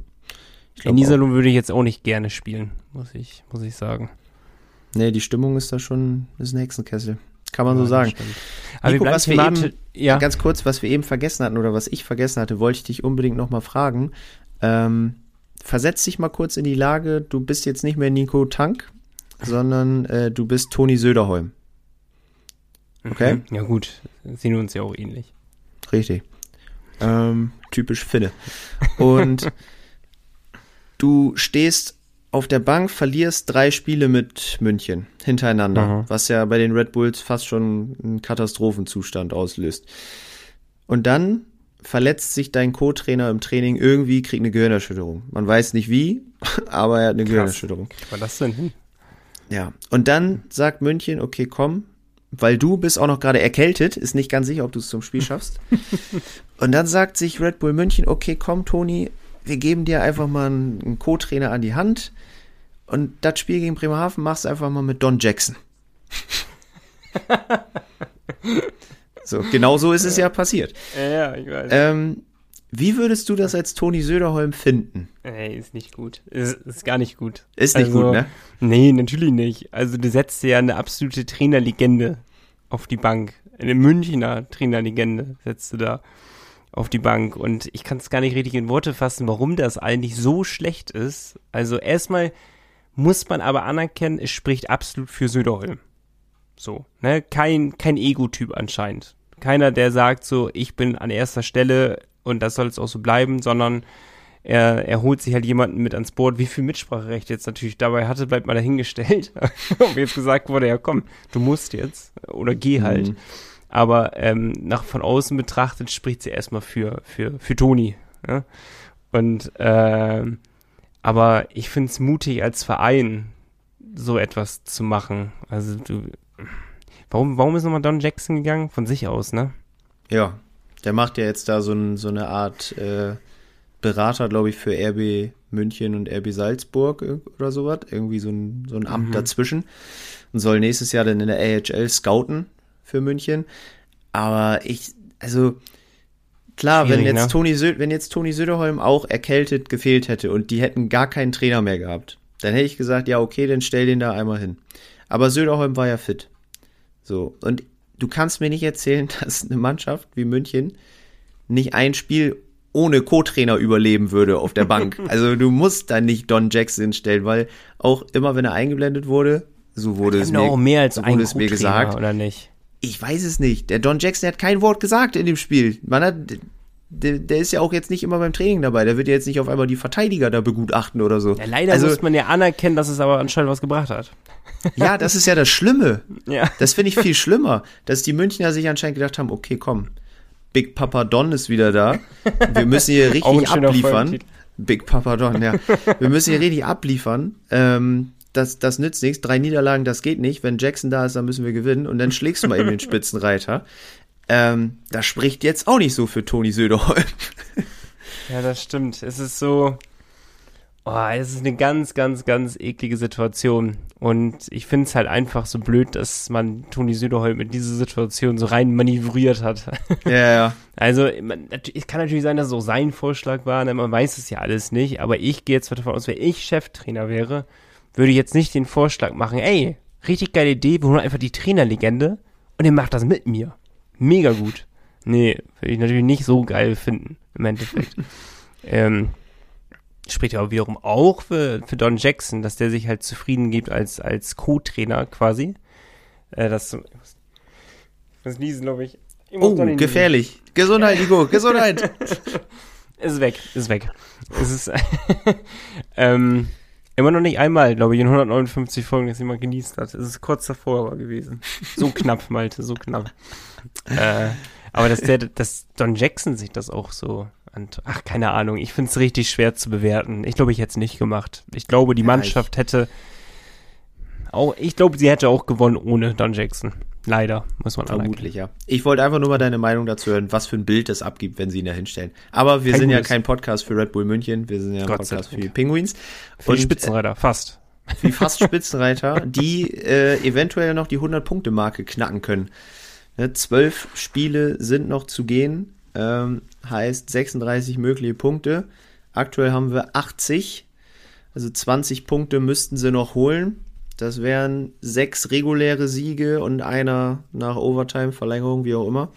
In auch. Iserlohn würde ich jetzt auch nicht gerne spielen, muss ich, muss ich sagen. Nee, die Stimmung ist da schon, ist ein Hexenkessel. Kann man Ja, so sagen. Aber Nico, wir was wir eben- ja, Ganz kurz, was wir eben vergessen hatten oder was ich vergessen hatte, wollte ich dich unbedingt noch mal fragen. Ähm, versetz dich mal kurz in die Lage, du bist jetzt nicht mehr Nico Tank, sondern äh, du bist Toni Söderholm. Okay. Mhm. Ja gut, sehen uns ja auch ähnlich. Richtig. Ähm, typisch Finne. Und <laughs> du stehst auf der Bank, verlierst drei Spiele mit München hintereinander, Mhm. was ja bei den Red Bulls fast schon einen Katastrophenzustand auslöst. Und dann verletzt sich dein Co-Trainer im Training irgendwie, kriegt eine Gehirnerschütterung. Man weiß nicht wie, <laughs> aber er hat eine Krass. Gehirnerschütterung. War das denn hin? Ja. Und dann sagt München, okay, komm, weil du bist auch noch gerade erkältet, ist nicht ganz sicher, ob du es zum Spiel schaffst. <laughs> und dann sagt sich Red Bull München, okay, komm, Toni, wir geben dir einfach mal einen, Co-Trainer an die Hand. Und das Spiel gegen Bremerhaven machst du einfach mal mit Don Jackson. <laughs> so, genau so ist es ja passiert. Ja, ja, ich weiß. Ähm, wie würdest du das als Toni Söderholm finden? Ey, ist nicht gut. Ist, ist gar nicht gut. Ist nicht Also, gut, ne? Nee, natürlich nicht. Also du setzt ja eine absolute Trainerlegende auf die Bank. Eine Münchner Trainerlegende setzt du da auf die Bank. Und ich kann es gar nicht richtig in Worte fassen, warum das eigentlich so schlecht ist. Also erstmal muss man aber anerkennen, es spricht absolut für Söderholm. So, ne? Kein, kein Ego-Typ anscheinend. Keiner, der sagt so, ich bin an erster Stelle und das soll es auch so bleiben, sondern er, er holt sich halt jemanden mit ans Board. Wie viel Mitspracherecht jetzt natürlich dabei hatte, bleibt mal dahingestellt. <laughs> Und jetzt gesagt wurde, ja komm, du musst jetzt oder geh halt. Mhm. Aber ähm, nach von außen betrachtet spricht sie erstmal für, für, für Toni. Ja? Und ähm, aber ich finde es mutig als Verein, so etwas zu machen. Also du. Warum, warum ist nochmal Don Jackson gegangen? Von sich aus, ne? Ja, der macht ja jetzt da so, ein, so eine Art äh, Berater, glaube ich, für RB München und RB Salzburg oder sowas. Irgendwie so ein, so ein Amt mhm. dazwischen. Und soll nächstes Jahr dann in der AHL scouten für München. Aber ich, also klar, wenn jetzt, ne? Toni Sö wenn jetzt Toni Söderholm auch erkältet gefehlt hätte und die hätten gar keinen Trainer mehr gehabt, dann hätte ich gesagt, ja, okay, dann stell den da einmal hin. Aber Söderholm war ja fit. So. Und du kannst mir nicht erzählen, <laughs> dass eine Mannschaft wie München nicht ein Spiel ohne Co-Trainer überleben würde auf der Bank. <laughs> Also du musst da nicht Don Jackson stellen, weil auch immer wenn er eingeblendet wurde, so wurde es mir, auch mehr als so wurde es mir gesagt, oder nicht? Ich weiß es nicht. Der Don Jackson hat kein Wort gesagt in dem Spiel. Man hat der, der, ist ja auch jetzt nicht immer beim Training dabei. Der wird ja jetzt nicht auf einmal die Verteidiger da begutachten oder so. Ja, leider also, muss man ja anerkennen, dass es aber anscheinend was gebracht hat. <laughs> Ja, das ist ja das Schlimme. Ja. Das finde ich viel schlimmer, dass die Münchner sich anscheinend gedacht haben, okay, komm, Big Papa Don ist wieder da. Wir müssen hier <laughs> richtig abliefern. Big Papa Don, ja. Wir müssen hier richtig abliefern. Ähm, das, das nützt nichts. Drei Niederlagen, das geht nicht. Wenn Jackson da ist, dann müssen wir gewinnen. Und dann schlägst du mal eben den Spitzenreiter. <laughs> Ähm, das spricht jetzt auch nicht so für Toni Söderholm. <laughs> ja, das stimmt. Es ist so, Oh, es ist eine ganz, ganz, ganz eklige Situation. Und ich finde es halt einfach so blöd, dass man Toni Söderholm in diese Situation so rein manövriert hat. Ja, ja. <laughs> Also, man, es kann natürlich sein, dass es auch sein Vorschlag war, ne? man weiß es ja alles nicht, aber ich gehe jetzt davon aus, wenn ich Cheftrainer wäre, würde ich jetzt nicht den Vorschlag machen, ey, richtig geile Idee, wir holen einfach die Trainerlegende und er macht das mit mir. Mega gut. Nee, würde ich natürlich nicht so geil finden, im Endeffekt. <laughs> ähm, spricht ja auch wiederum auch für, für Don Jackson, dass der sich halt zufrieden gibt als, als Co-Trainer quasi. Äh, das, was niesen, glaube ich. ich oh, gefährlich. Gesundheit, Nico, Gesundheit. <laughs> ist weg, ist weg. Es ist <laughs> ähm, immer noch nicht einmal, glaube ich, in 159 Folgen, dass jemand genießt hat. Es ist kurz davor aber gewesen. <laughs> So knapp, Malte, so knapp. äh, aber dass der, dass Don Jackson sich das auch so und ach, keine Ahnung, ich finde es richtig schwer zu bewerten. Ich glaube, ich hätte es nicht gemacht. Ich glaube, die ja, Mannschaft hätte auch, ich glaube, sie hätte auch gewonnen ohne Don Jackson. Leider, muss man Vermutlich, ja. Ich wollte einfach nur mal deine Meinung dazu hören, was für ein Bild das abgibt, wenn sie ihn da hinstellen. Aber wir kein sind Gutes. ja kein Podcast für Red Bull München, wir sind ja ein Gott Podcast für die Penguins. Für und, die Spitzenreiter, äh, fast. Wie fast Spitzenreiter, die äh, eventuell noch die 100-Punkte-Marke knacken können. Ne, zwölf Spiele sind noch zu gehen. Ähm, heißt 36 mögliche Punkte. Aktuell haben wir 80, also 20 Punkte müssten sie noch holen. Das wären sechs reguläre Siege und einer nach Overtime, Verlängerung, wie auch immer.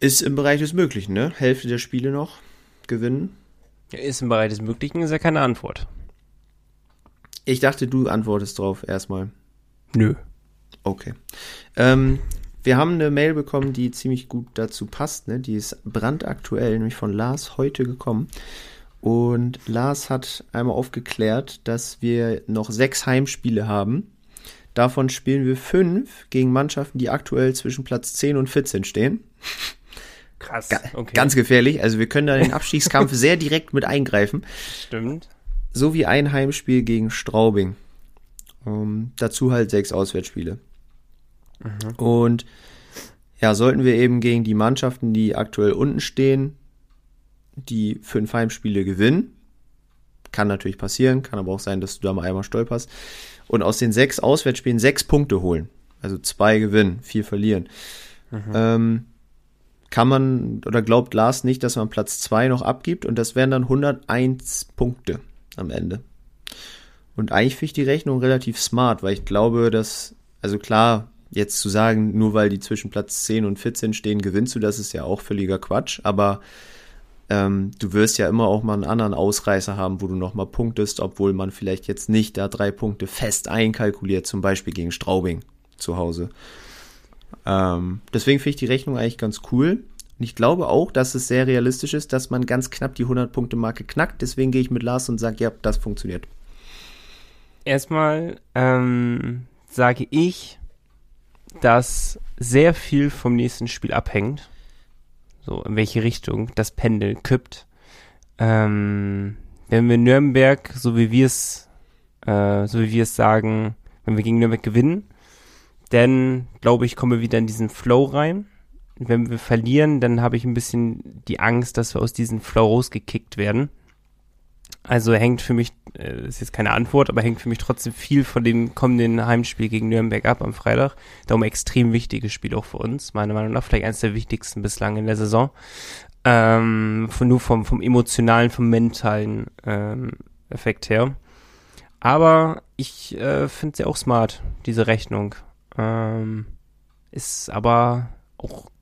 Ist im Bereich des Möglichen, ne? Hälfte der Spiele noch gewinnen. Ist im Bereich des Möglichen, ist ja keine Antwort. Ich dachte, du antwortest drauf erstmal. Nö. Okay. Ähm, wir haben eine Mail bekommen, die ziemlich gut dazu passt. Ne? Die ist brandaktuell, nämlich von Lars heute gekommen. Und Lars hat einmal aufgeklärt, dass wir noch sechs Heimspiele haben. Davon spielen wir fünf gegen Mannschaften, die aktuell zwischen Platz 10 und 14 stehen. Krass. Okay. Ganz gefährlich. Also wir können da den Abstiegskampf <laughs> sehr direkt mit eingreifen. Stimmt. So wie ein Heimspiel gegen Straubing. Um, ähm, dazu halt sechs Auswärtsspiele. Mhm. Und ja, sollten wir eben gegen die Mannschaften, die aktuell unten stehen, die fünf Heimspiele gewinnen, kann natürlich passieren, kann aber auch sein, dass du da mal einmal stolperst, und aus den sechs Auswärtsspielen sechs Punkte holen. Also zwei gewinnen, vier verlieren. Mhm. Ähm, kann man oder glaubt Lars nicht, dass man Platz zwei noch abgibt und das wären dann 101 Punkte am Ende. Und eigentlich finde ich die Rechnung relativ smart, weil ich glaube, dass, also klar, jetzt zu sagen, nur weil die zwischen Platz 10 und 14 stehen, gewinnst du, das ist ja auch völliger Quatsch. Aber ähm, du wirst ja immer auch mal einen anderen Ausreißer haben, wo du nochmal punktest, obwohl man vielleicht jetzt nicht da drei Punkte fest einkalkuliert, zum Beispiel gegen Straubing zu Hause. Ähm, deswegen finde ich die Rechnung eigentlich ganz cool. Und ich glaube auch, dass es sehr realistisch ist, dass man ganz knapp die 100-Punkte-Marke knackt. Deswegen gehe ich mit Lars und sage, ja, das funktioniert. Erstmal ähm, sage ich, dass sehr viel vom nächsten Spiel abhängt. So, in welche Richtung das Pendel kippt. Ähm, wenn wir Nürnberg, so wie wir es, äh, so wie wir es sagen, wenn wir gegen Nürnberg gewinnen, dann glaube ich, kommen wir wieder in diesen Flow rein. Wenn wir verlieren, dann habe ich ein bisschen die Angst, dass wir aus diesem Flow rausgekickt werden. Also hängt für mich, äh, ist jetzt keine Antwort, aber hängt für mich trotzdem viel von dem kommenden Heimspiel gegen Nürnberg ab am Freitag. Darum extrem wichtiges Spiel auch für uns, meiner Meinung nach, vielleicht eines der wichtigsten bislang in der Saison. Ähm, von, nur vom, vom emotionalen, vom mentalen ähm, Effekt her. Aber ich äh, finde sie auch smart, diese Rechnung. Ähm, ist aber auch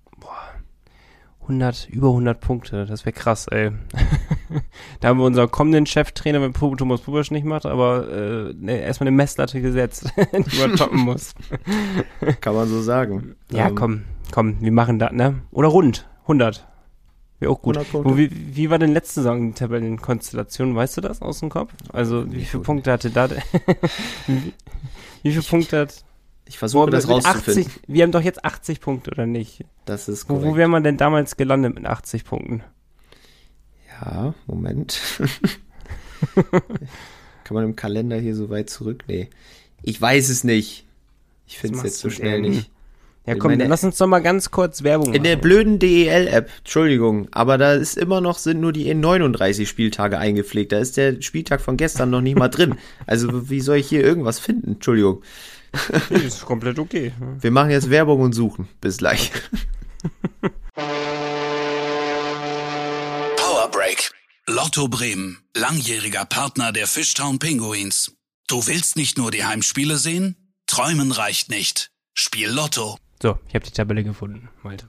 100, über 100 Punkte. Das wäre krass, ey. <laughs> da haben wir unseren kommenden Cheftrainer, wenn Thomas Pubasch nicht macht, aber äh, ne, erstmal eine Messlatte gesetzt, <laughs> die man <laughs> toppen muss. Kann man so sagen. Ja, ähm, komm, komm, wir machen das, ne? Oder rund, 100. Wäre auch gut. Wie, wie war denn letzte Saison die Tabellenkonstellation? Weißt du das aus dem Kopf? Also, wie viele Punkte hatte da? <laughs> wie, viele Punkte hat ich versuche das rauszufinden. 80, wir haben doch jetzt 80 Punkte, oder nicht? Das ist korrekt. Wo, wo wäre man denn damals gelandet mit 80 Punkten? Ja, Moment. <laughs> Kann man im Kalender hier so weit zurück? Nee. Ich weiß es nicht. Ich finde es jetzt so schnell denn? nicht. Ja, komm, meine, dann lass uns doch mal ganz kurz Werbung machen. In der blöden DEL-App, Entschuldigung, aber da ist immer noch, sind nur die 39 Spieltage eingepflegt. Da ist der Spieltag von gestern noch nicht mal drin. Also, wie soll ich hier irgendwas finden? Entschuldigung. Nee, ist komplett okay. Wir machen jetzt Werbung und suchen. Bis gleich. Power <laughs> Lotto Bremen, langjähriger Partner der Fishtown Pinguins. Du willst nicht nur die Heimspiele sehen? Träumen reicht nicht. Spiel Lotto. So, ich habe die Tabelle gefunden, Malte.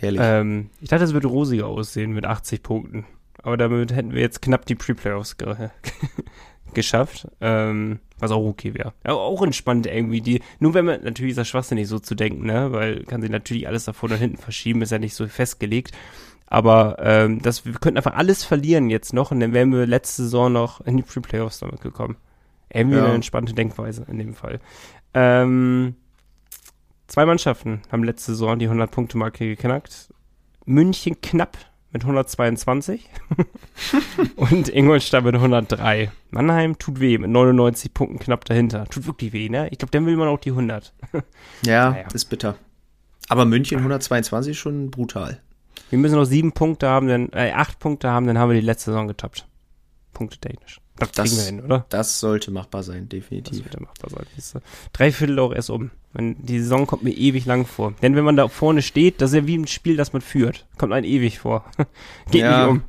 Herrlich. Ähm, ich dachte, es würde rosiger aussehen mit 80 Punkten. Aber damit hätten wir jetzt knapp die Pre-Playoffs ge <laughs> geschafft. Ähm, was auch okay wäre. Aber auch entspannt irgendwie. Die, nur wenn man, natürlich ist das schwachsinnig so zu denken, ne? Weil kann sich natürlich alles da vorne und hinten verschieben, ist ja nicht so festgelegt. Aber ähm, das, wir könnten einfach alles verlieren jetzt noch und dann wären wir letzte Saison noch in die Pre-Playoffs damit gekommen. Irgendwie ja. eine entspannte Denkweise in dem Fall. Ähm, zwei Mannschaften haben letzte Saison die 100-Punkte-Marke geknackt. München knapp mit 122 <laughs> und Ingolstadt mit 103. Mannheim tut weh mit 99 Punkten knapp dahinter. Tut wirklich weh, ne? Ich glaube, dann will man auch die 100. <laughs> ja, naja. ist bitter. Aber München 122 schon brutal. Wir müssen noch sieben Punkte haben, dann, äh, acht Punkte haben, dann haben wir die letzte Saison getoppt. Punkte technisch. Das, das kriegen wir hin, oder? Das sollte machbar sein, definitiv. Das sollte machbar sein. Siehst du. Drei Viertel auch erst um. Die Saison kommt mir ewig lang vor. Denn wenn man da vorne steht, das ist ja wie ein Spiel, das man führt. Kommt einem ewig vor. <laughs> Geht ja. nicht um.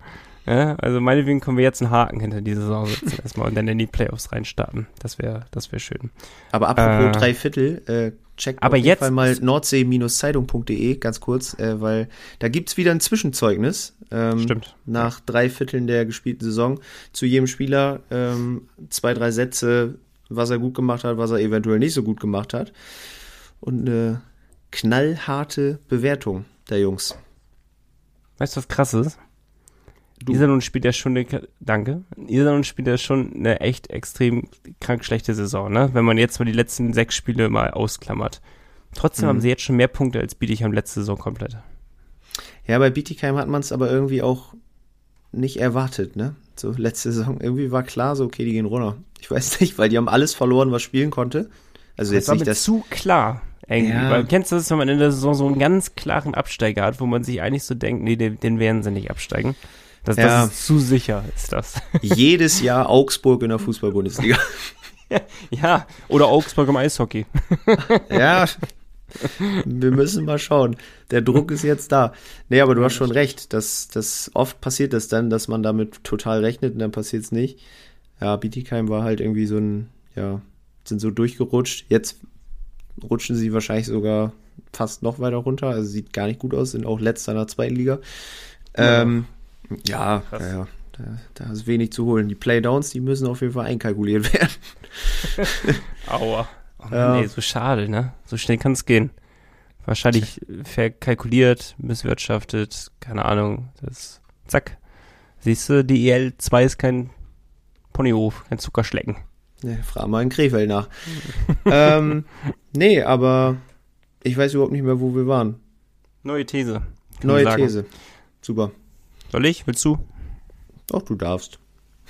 Ja, also meinetwegen können wir jetzt einen Haken hinter die Saison setzen erstmal und dann in die Playoffs reinstarten. Das wäre das wäre schön. Aber apropos äh, drei Viertel, äh, checkt aber auf jeden Fall mal nordsee-zeitung.de ganz kurz, äh, weil da gibt's wieder ein Zwischenzeugnis. Ähm, Stimmt. Nach drei Vierteln der gespielten Saison zu jedem Spieler ähm, zwei, drei Sätze, was er gut gemacht hat, was er eventuell nicht so gut gemacht hat. Und eine knallharte Bewertung der Jungs. Weißt du, was krass ist? Du. Iserlohn spielt ja schon eine, danke. Iserlohn spielt ja schon eine echt extrem krank schlechte Saison, ne? Wenn man jetzt mal die letzten sechs Spiele mal ausklammert. Trotzdem mhm. haben sie jetzt schon mehr Punkte als Bietigheim letzte Saison komplett. Ja, bei Bietigheim hat man es aber irgendwie auch nicht erwartet, ne? So letzte Saison. Irgendwie war klar, so okay, die gehen runter. Ich weiß <laughs> nicht, weil die haben alles verloren, was spielen konnte. Also jetzt das nicht das zu klar. Irgendwie. Ja. Weil, kennst du das, wenn man in der Saison so einen ganz klaren Absteiger hat, wo man sich eigentlich so denkt, nee, den, den werden sie nicht absteigen? Das, ja. das ist zu sicher, ist das. <laughs> Jedes Jahr Augsburg in der Fußball-Bundesliga. <laughs> ja, oder Augsburg im Eishockey. <laughs> ja, wir müssen mal schauen. Der Druck ist jetzt da. Nee, aber du hast schon recht. dass das oft passiert das dann, dass man damit total rechnet und dann passiert es nicht. Ja, Bietigheim war halt irgendwie so ein, ja, sind so durchgerutscht. Jetzt rutschen sie wahrscheinlich sogar fast noch weiter runter. Also sieht gar nicht gut aus, sind auch letzter in der zweiten Liga. Ja. Ähm, Ja, ja, ja. Da, da ist wenig zu holen. Die Playdowns, die müssen auf jeden Fall einkalkuliert <laughs> werden. Aua. Oh, Ja. Nee, so schade, ne? So schnell kann es gehen. Wahrscheinlich verkalkuliert, misswirtschaftet, keine Ahnung. Das, zack. Siehst du, die EL2 ist kein Ponyhof, kein Zuckerschlecken. Ja, frag mal in Krefeld nach. <laughs> ähm, nee, aber ich weiß überhaupt nicht mehr, wo wir waren. Neue These. Neue. These. Super. Soll ich? Willst du? Doch, du darfst.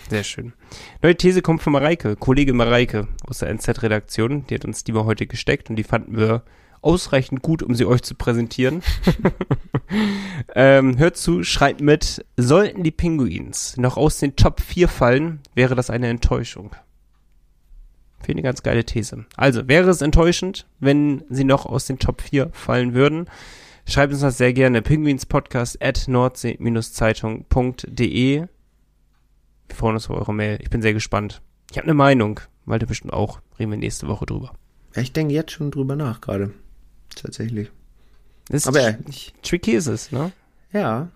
Sehr schön. Neue These kommt von Mareike, Kollege Mareike aus der NZ-Redaktion. Die hat uns die mal heute gesteckt und die fanden wir ausreichend gut, um sie euch zu präsentieren. <laughs> ähm, hört zu, schreibt mit, sollten die Pinguins noch aus den Top 4 fallen, wäre das eine Enttäuschung. Finde eine ganz geile These. Also, wäre es enttäuschend, wenn sie noch aus den Top 4 fallen würden? Schreibt uns das sehr gerne. Pinguinspodcast at nordsee-zeitung.de wir freuen uns auf eure Mail. Ich bin sehr gespannt. Ich habe eine Meinung. Malte bestimmt auch. Reden wir nächste Woche drüber. Ich denke jetzt schon drüber nach gerade. Tatsächlich. Das ist Aber tr- tricky ist es, ne? Ja.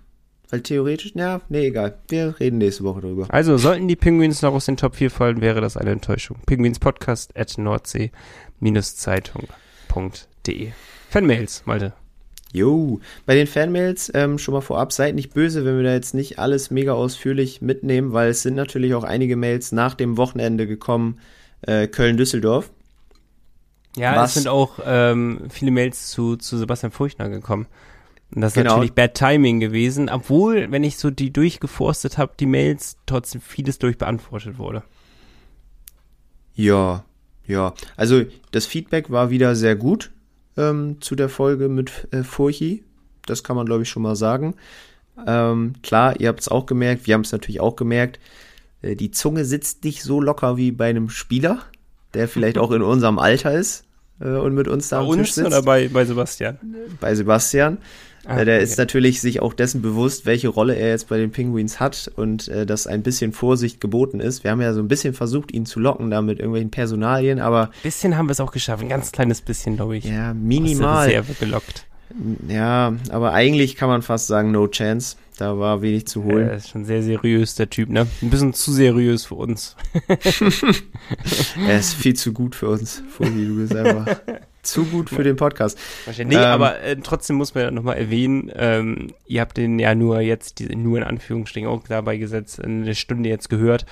Weil theoretisch, ja, nee, egal. Wir reden nächste Woche drüber. Also, sollten die Penguins noch aus den Top 4 fallen, wäre das eine Enttäuschung. Penguins Podcast at nordsee-zeitung.de Fanmails, Malte. Jo, bei den Fanmails ähm, schon mal vorab, seid nicht böse, wenn wir da jetzt nicht alles mega ausführlich mitnehmen, weil es sind natürlich auch einige Mails nach dem Wochenende gekommen, äh, Köln-Düsseldorf. Ja, Was? es sind auch ähm, viele Mails zu, zu Sebastian Furchtner gekommen. Und das ist Genau. natürlich Bad Timing gewesen, obwohl, wenn ich so die durchgeforstet habe, die Mails trotzdem vieles durchbeantwortet wurde. Ja, ja. Also das Feedback war wieder sehr gut ähm, zu der Folge mit äh, Furchi. Das kann man, glaube ich, schon mal sagen. Ähm, klar, ihr habt es auch gemerkt, wir haben es natürlich auch gemerkt. Äh, die Zunge sitzt nicht so locker wie bei einem Spieler, der vielleicht auch in unserem Alter ist äh, und mit uns da Bei am Tisch uns sitzt. oder bei, bei Sebastian? bei Sebastian. Ah, äh, der okay. ist natürlich sich auch dessen bewusst, welche Rolle er jetzt bei den Penguins hat und äh, dass ein bisschen Vorsicht geboten ist. Wir haben ja so ein bisschen versucht, ihn zu locken da mit irgendwelchen Personalien, aber bisschen haben wir es auch geschafft. Ein ganz kleines bisschen, glaube ich. ja, minimal. Reserve gelockt. Ja, aber eigentlich kann man fast sagen, no chance. Da war wenig zu Er holen. ist schon sehr seriös, der Typ, ne? Ein bisschen zu seriös für uns. <laughs> Er ist viel zu gut für uns. Fuli, du bist einfach <laughs> zu gut für den Podcast. Nee, Ähm, aber äh, trotzdem muss man ja nochmal erwähnen, ähm, ihr habt den ja nur jetzt, die, nur in Anführungsstrichen auch dabei gesetzt, eine Stunde jetzt gehört.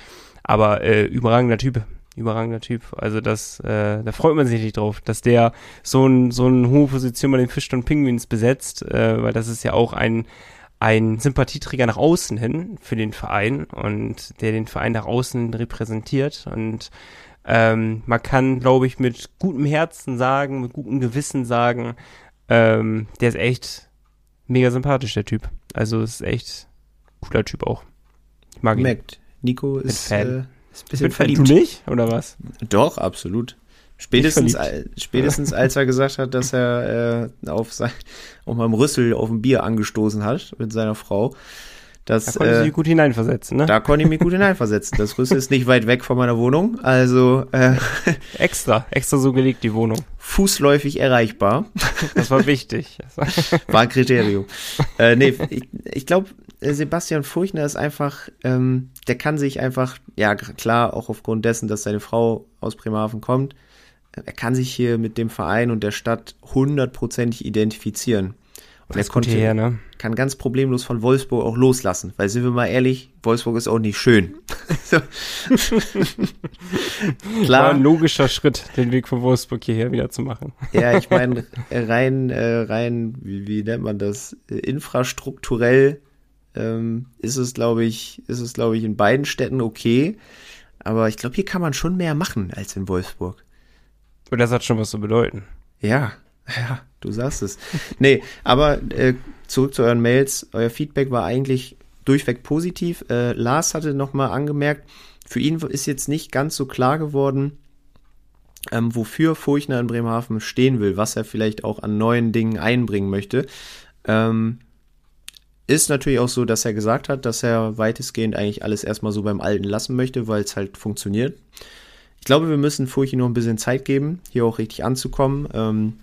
Aber äh, überragender Typ. Überragender Typ. Also das, äh, da freut man sich nicht drauf, dass der so, ein, so eine hohe Position bei den Fischton Penguins besetzt, äh, weil das ist ja auch ein, ein Sympathieträger nach außen hin für den Verein und der den Verein nach außen repräsentiert und ähm, man kann, glaube ich, mit gutem Herzen sagen, mit gutem Gewissen sagen, ähm, der ist echt mega sympathisch, der Typ. Also ist echt cooler Typ auch. Ich mag ihn. Merkt, Nico ist, Fan. äh, ist ein bisschen verliebt. verliebt. Du nicht? Oder was? Doch, absolut. Spätestens, al- spätestens <laughs> als er gesagt hat, dass er äh, auf, sein, auf meinem Rüssel auf ein Bier angestoßen hat mit seiner Frau. Das, Da konntest du äh, dich gut hineinversetzen, ne? da konnte ich mich gut hineinversetzen. Das Rüssel ist nicht weit weg von meiner Wohnung, also äh, <laughs> Extra, extra so gelegt, die Wohnung. fußläufig erreichbar. Das war wichtig. <laughs> War- ein Kriterium. äh, nee, ich, ich glaube, Sebastian Furchner ist einfach, ähm, der kann sich einfach, ja klar, auch aufgrund dessen, dass seine Frau aus Bremerhaven kommt, äh, er kann sich hier mit dem Verein und der Stadt hundertprozentig identifizieren. Kommt konnte, hierher, ne? kann ganz problemlos von Wolfsburg auch loslassen, weil sind wir mal ehrlich, Wolfsburg ist auch nicht schön. <laughs> so. <laughs> War Klar, ein logischer Schritt, den Weg von Wolfsburg hierher wieder zu machen. <laughs> Ja, ich meine, rein, äh, rein, wie, wie nennt man das? Äh, Infrastrukturell ähm, ist es, glaube ich, ist es, glaube ich, in beiden Städten okay. Aber ich glaube, hier kann man schon mehr machen als in Wolfsburg. Und das hat schon was zu bedeuten. Ja, ja, du sagst es. nee, aber äh, zurück zu euren Mails. Euer Feedback war eigentlich durchweg positiv. Äh, Lars hatte nochmal angemerkt, für ihn ist jetzt nicht ganz so klar geworden, ähm, wofür Furchner in Bremerhaven stehen will, was er vielleicht auch an neuen Dingen einbringen möchte. Ähm, ist natürlich auch so, dass er gesagt hat, dass er weitestgehend eigentlich alles erstmal so beim Alten lassen möchte, weil es halt funktioniert. Ich glaube, wir müssen Furchi noch ein bisschen Zeit geben, hier auch richtig anzukommen, ähm,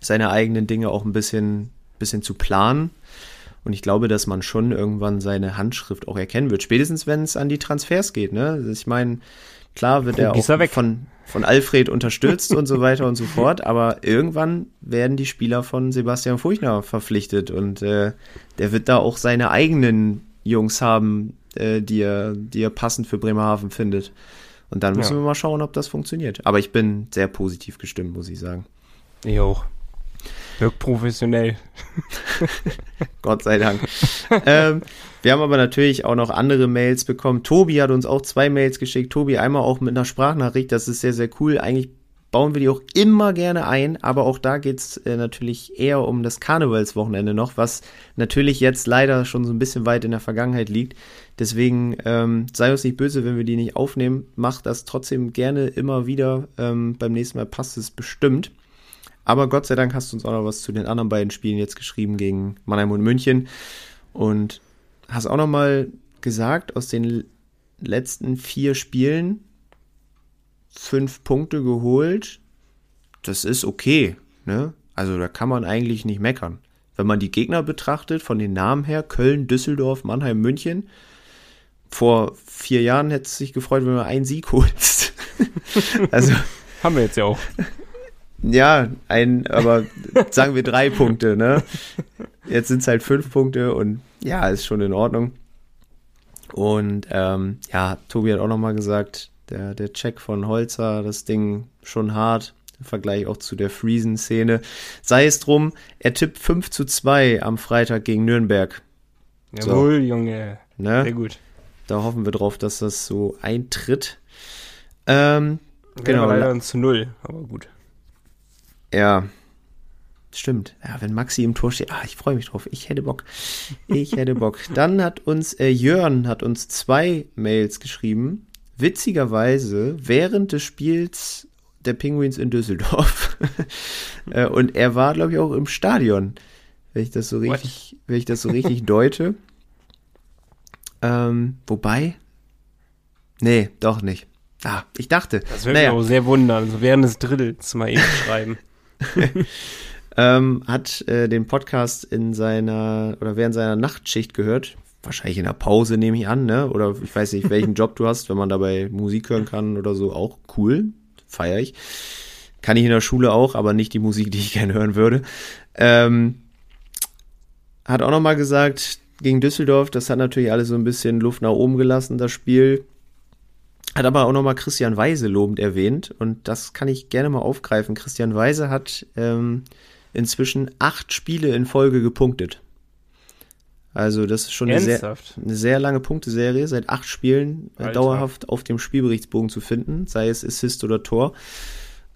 seine eigenen Dinge auch ein bisschen, bisschen zu planen. Und ich glaube, dass man schon irgendwann seine Handschrift auch erkennen wird. Spätestens, wenn es an die Transfers geht. Ne? Also ich meine, klar wird er auch er von, von Alfred unterstützt und so <laughs> weiter und so fort. Aber irgendwann werden die Spieler von Sebastian Furchner verpflichtet. Und äh, der wird da auch seine eigenen Jungs haben, äh, die, er, die er passend für Bremerhaven findet. Und dann müssen ja. wir mal schauen, ob das funktioniert. Aber ich bin sehr positiv gestimmt, muss ich sagen. Ich auch. Wirkt professionell. <laughs> Gott sei Dank. ähm, wir haben aber natürlich auch noch andere Mails bekommen. Tobi hat uns auch zwei Mails geschickt. Tobi einmal auch mit einer Sprachnachricht. Das ist sehr, sehr cool. Eigentlich bauen wir die auch immer gerne ein, aber auch da geht's äh, natürlich eher um das Karnevalswochenende noch, was natürlich jetzt leider schon so ein bisschen weit in der Vergangenheit liegt. Deswegen ähm, sei uns nicht böse, wenn wir die nicht aufnehmen. Macht das trotzdem gerne immer wieder. Ähm, beim nächsten Mal passt es bestimmt. Aber Gott sei Dank hast du uns auch noch was zu den anderen beiden Spielen jetzt geschrieben gegen Mannheim und München. Und hast auch noch mal gesagt, aus den letzten vier Spielen fünf Punkte geholt. Das ist okay. Ne? Also da kann man eigentlich nicht meckern. Wenn man die Gegner betrachtet, von den Namen her, Köln, Düsseldorf, Mannheim, München. Vor vier Jahren hätte es sich gefreut, wenn man einen Sieg holst. <laughs> also. Haben wir jetzt ja auch. Ja, ein, aber sagen wir drei Punkte, ne? Jetzt sind es halt fünf Punkte und ja, ist schon in Ordnung. Und ähm, ja, Tobi hat auch nochmal gesagt, der, der Check von Holzer, das Ding schon hart. Im Vergleich auch zu der Friesen-Szene. Sei es drum, er tippt 5 zu 2 am Freitag gegen Nürnberg. Jawohl, so. Junge. Ne? Sehr gut. Da hoffen wir drauf, dass das so eintritt. Ähm, genau. Leider zu null, aber gut. Ja, Stimmt. Ja, wenn Maxi im Tor steht, ah, ich freue mich drauf. Ich hätte Bock. Ich hätte Bock. <laughs> Dann hat uns äh, Jörn hat uns zwei Mails geschrieben. Witzigerweise während des Spiels der Penguins in Düsseldorf. <laughs> äh, und er war, glaube ich, auch im Stadion, wenn ich das so richtig, wenn ich das so richtig deute. Ähm, wobei, nee, doch nicht. Ah, ich dachte. Das würde naja. mich auch sehr wundern. Also während des Drittels mal eben schreiben. <laughs> ähm, hat äh, den Podcast in seiner oder während seiner Nachtschicht gehört. Wahrscheinlich in der Pause nehme ich an, ne? Oder ich weiß nicht, welchen Job du hast, wenn man dabei Musik hören kann oder so, auch cool. Feier ich. Kann ich in der Schule auch, aber nicht die Musik, die ich gerne hören würde. Ähm, hat auch nochmal gesagt, gegen Düsseldorf, das hat natürlich alles so ein bisschen Luft nach oben gelassen, das Spiel. Hat aber auch nochmal Christian Weise lobend erwähnt und das kann ich gerne mal aufgreifen. Christian Weise hat ähm, inzwischen acht Spiele in Folge gepunktet. Also das ist schon eine sehr, eine sehr, lange Punkteserie, seit acht Spielen äh, dauerhaft auf dem Spielberichtsbogen zu finden, sei es Assist oder Tor.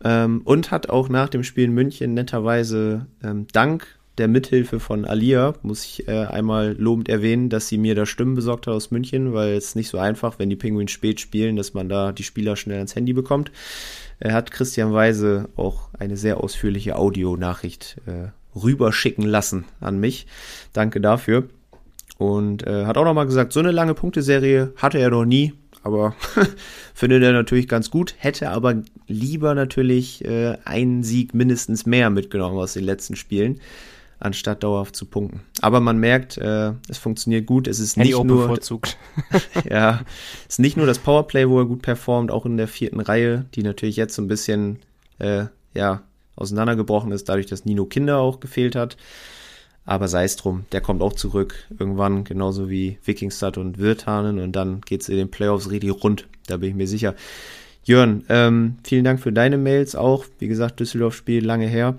Ähm, und hat auch nach dem Spiel in München netterweise ähm, dank der Mithilfe von Alia muss ich äh, einmal lobend erwähnen, dass sie mir da Stimmen besorgt hat aus München, weil es nicht so einfach, wenn die Penguins spät spielen, dass man da die Spieler schnell ans Handy bekommt. Er hat Christian Weise auch eine sehr ausführliche Audionachricht äh, rüberschicken lassen an mich. Danke dafür. Und äh, hat auch nochmal gesagt, so eine lange Punkteserie hatte er noch nie, aber <laughs> findet er natürlich ganz gut. Hätte aber lieber natürlich äh, einen Sieg mindestens mehr mitgenommen aus den letzten Spielen anstatt dauerhaft zu punkten. Aber man merkt, äh, es funktioniert gut. Es ist nicht nur bevorzugt. <laughs> ja, es ist nicht nur das Powerplay, wo er gut performt, auch in der vierten Reihe, die natürlich jetzt so ein bisschen äh, ja auseinandergebrochen ist, dadurch, dass Nino Kinder auch gefehlt hat. Aber sei es drum, der kommt auch zurück irgendwann, genauso wie Wikingstad und Wirtanen und dann geht's in den Playoffs richtig rund, da bin ich mir sicher. Jörn, ähm, vielen Dank für deine Mails auch. Wie gesagt, Düsseldorf-Spiel lange her.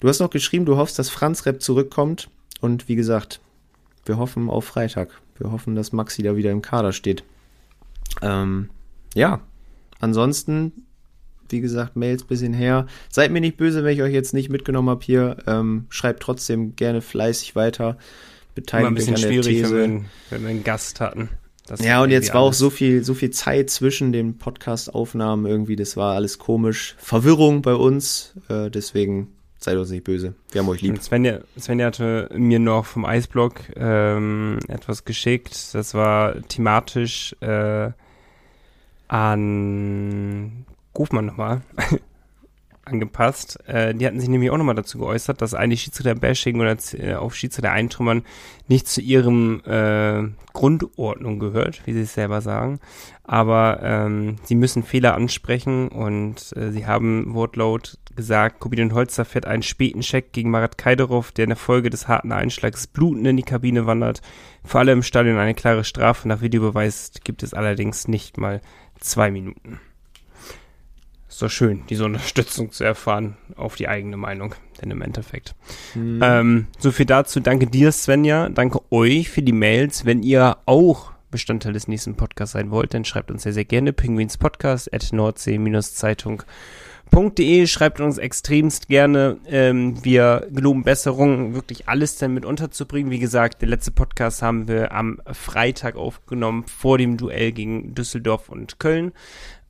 Du hast noch geschrieben, du hoffst, dass Franz Rep zurückkommt. Und wie gesagt, wir hoffen auf Freitag. Wir hoffen, dass Maxi da wieder im Kader steht. Ähm, ja, ansonsten, wie gesagt, Mails bisschen her. Seid mir nicht böse, wenn ich euch jetzt nicht mitgenommen habe hier. Ähm, schreibt trotzdem gerne fleißig weiter. Beteiligt euch an der These. Wenn wir, wenn wir einen Gast hatten. ja, und jetzt war auch so viel, so viel Zeit zwischen den Podcast-Aufnahmen irgendwie. Das war alles komisch. Verwirrung bei uns. Äh, deswegen Seid uns nicht böse. Wir haben euch lieb. Svenja, Svenja hatte mir noch vom Eisblock ähm, etwas geschickt. Das war thematisch äh, an Ruf mal nochmal. <laughs> angepasst. Äh, die hatten sich nämlich auch nochmal dazu geäußert, dass eigentlich Schiedsrichter-Bashing oder äh, auf Schiedsrichter-Eintrümmern nicht zu ihrem äh, Grundordnung gehört, wie sie es selber sagen. Aber ähm, sie müssen Fehler ansprechen und äh, sie haben Wortlaut gesagt, Kobin Holzer fährt einen späten Check gegen Marat Kaiderov, der in der Folge des harten Einschlags blutend in die Kabine wandert. Für alle im Stadion eine klare Strafe. Nach Videobeweis gibt es allerdings nicht mal zwei Minuten. Ist doch schön, diese <laughs> Unterstützung zu erfahren auf die eigene Meinung, denn im Endeffekt. Mhm. Ähm, so viel dazu. Danke dir, Svenja. Danke euch für die Mails. Wenn ihr auch Bestandteil des nächsten Podcasts sein wollt, dann schreibt uns sehr, sehr gerne pinguinspodcast at nordsee-zeitung.de schreibt uns extremst gerne. Ähm, wir geloben Besserung, wirklich alles dann mit unterzubringen. Wie gesagt, der letzte Podcast haben wir am Freitag aufgenommen, vor dem Duell gegen Düsseldorf und Köln.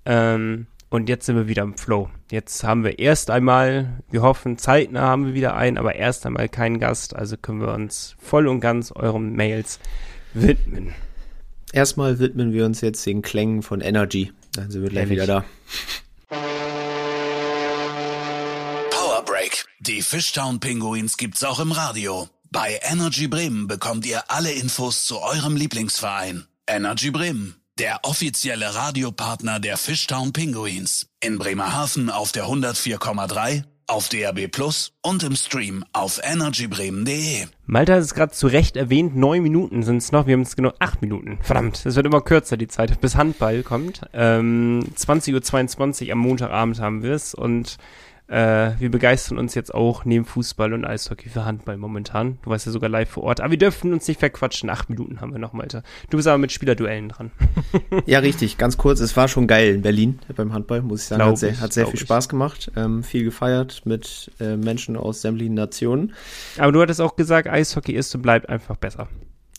Ähm, und jetzt sind wir wieder im Flow. Jetzt haben wir erst einmal, wir hoffen, zeitnah haben wir wieder einen, aber erst einmal keinen Gast. Also können wir uns voll und ganz euren Mails widmen. Erstmal widmen wir uns jetzt den Klängen von Energy. Dann sind wir gleich Ehrlich. wieder da. Die Fishtown Pinguins gibt's auch im Radio. Bei Energy Bremen bekommt ihr alle Infos zu eurem Lieblingsverein. Energy Bremen, der offizielle Radiopartner der Fishtown Pinguins. In Bremerhaven auf der 104,3, auf DRB Plus und im Stream auf energybremen.de. Malta hat es gerade zu Recht erwähnt, neun Minuten sind es noch. Wir haben es genau acht Minuten. Verdammt, es wird immer kürzer die Zeit, bis Handball kommt. Ähm, 20.22 Uhr am Montagabend haben wir es und äh, wir begeistern uns jetzt auch neben Fußball und Eishockey für Handball momentan. Du warst ja sogar live vor Ort. Aber wir dürfen uns nicht verquatschen. Acht Minuten haben wir noch, Malte. Du bist aber mit Spielerduellen dran. ja, richtig. Ganz kurz. Es war schon geil in Berlin beim Handball, muss ich sagen. Glaub hat sehr, hat sehr viel ich. Spaß gemacht. Ähm, viel gefeiert mit äh, Menschen aus sämtlichen Nationen. Aber du hattest auch gesagt, Eishockey ist und bleibt einfach besser.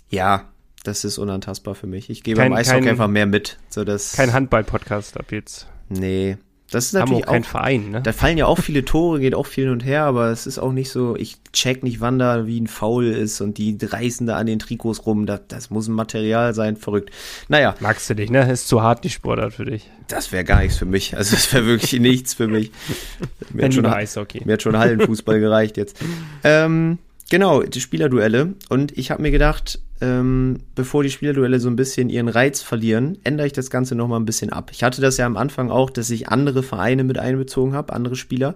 Ja, das ist unantastbar für mich. Ich gebe kein, beim Eishockey kein, einfach mehr mit. So dass kein Handball-Podcast ab jetzt. Nee, das ist natürlich auch, kein Verein, ne? Da fallen ja auch viele Tore, geht auch viel hin und her, aber es ist auch nicht so, ich check nicht, wann da wie ein Foul ist und die reißen da an den Trikots rum. Das, das muss ein Material sein, verrückt. Naja. Magst du dich, ne? Ist zu hart die Sportart für dich. Das wäre gar nichts für mich. Also das wäre wirklich nichts für mich. <laughs> Mir hat, schon, Eishockey. mir hat schon Hallenfußball gereicht jetzt. Ähm, genau, die Spielerduelle. Und ich habe mir gedacht, ähm, bevor die Spielerduelle so ein bisschen ihren Reiz verlieren, ändere ich das Ganze nochmal ein bisschen ab. Ich hatte das ja am Anfang auch, dass ich andere Vereine mit einbezogen habe, andere Spieler.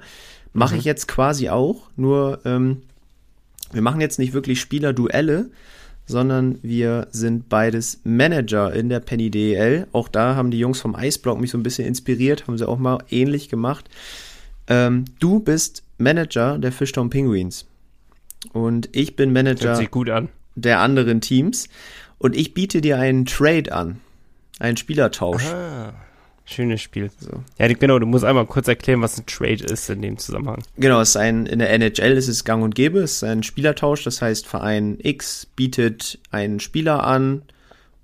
Mache mhm. ich jetzt quasi auch, nur ähm, wir machen jetzt nicht wirklich Spielerduelle, sondern wir sind beides Manager in der Penny DEL. Auch da haben die Jungs vom Eisblock mich so ein bisschen inspiriert, haben sie auch mal ähnlich gemacht. Ähm, du bist Manager der Fishtown Penguins. Und ich bin Manager. Der anderen Teams und ich biete dir einen Trade an, einen Spielertausch. Ah, schönes Spiel. So. Ja, genau, du musst einmal kurz erklären, was ein Trade ist in dem Zusammenhang. Genau, es ist ein, in der NHL ist es gang und gäbe, es ist ein Spielertausch, das heißt, Verein X bietet einen Spieler an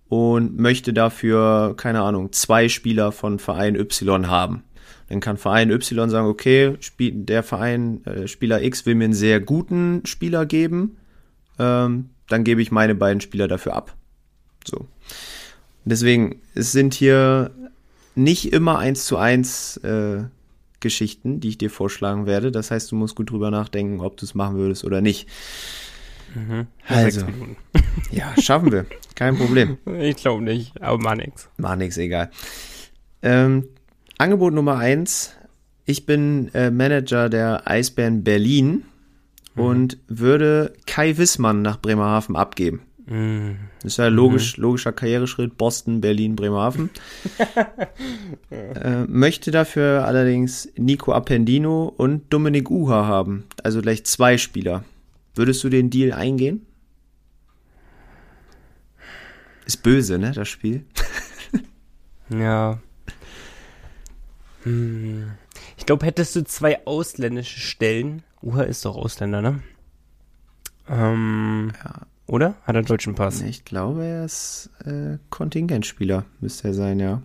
und möchte dafür, keine Ahnung, zwei Spieler von Verein Y haben. Dann kann Verein Y sagen, okay, der Verein, äh, Spieler X will mir einen sehr guten Spieler geben. Ähm, dann gebe ich meine beiden Spieler dafür ab. So. Deswegen, es sind hier nicht immer eins zu eins äh, Geschichten, die ich dir vorschlagen werde. Das heißt, du musst gut drüber nachdenken, ob du es machen würdest oder nicht. Mhm. Also, <laughs> ja, schaffen wir. Kein Problem. Ich glaube nicht, aber mach nix. Mach nix, egal. Ähm, Angebot Nummer eins. Ich bin äh, Manager der Eisbären Berlin mhm. und würde Kai Wissmann nach Bremerhaven abgeben. Mhm. Das ist ja logisch, mhm. logischer Karriereschritt. Boston, Berlin, Bremerhaven. <laughs> äh, möchte dafür allerdings Nico Appendino und Dominik Uha haben. Also gleich zwei Spieler. Würdest du den Deal eingehen? Ist böse, ne, das Spiel? <laughs> ja. Hm. Ich glaube, hättest du zwei ausländische Stellen, Uha ist doch Ausländer, ne? Ähm, ja. Oder? Hat er einen deutschen Pass? Ich glaube, er ist äh, Kontingentspieler, müsste er sein, ja.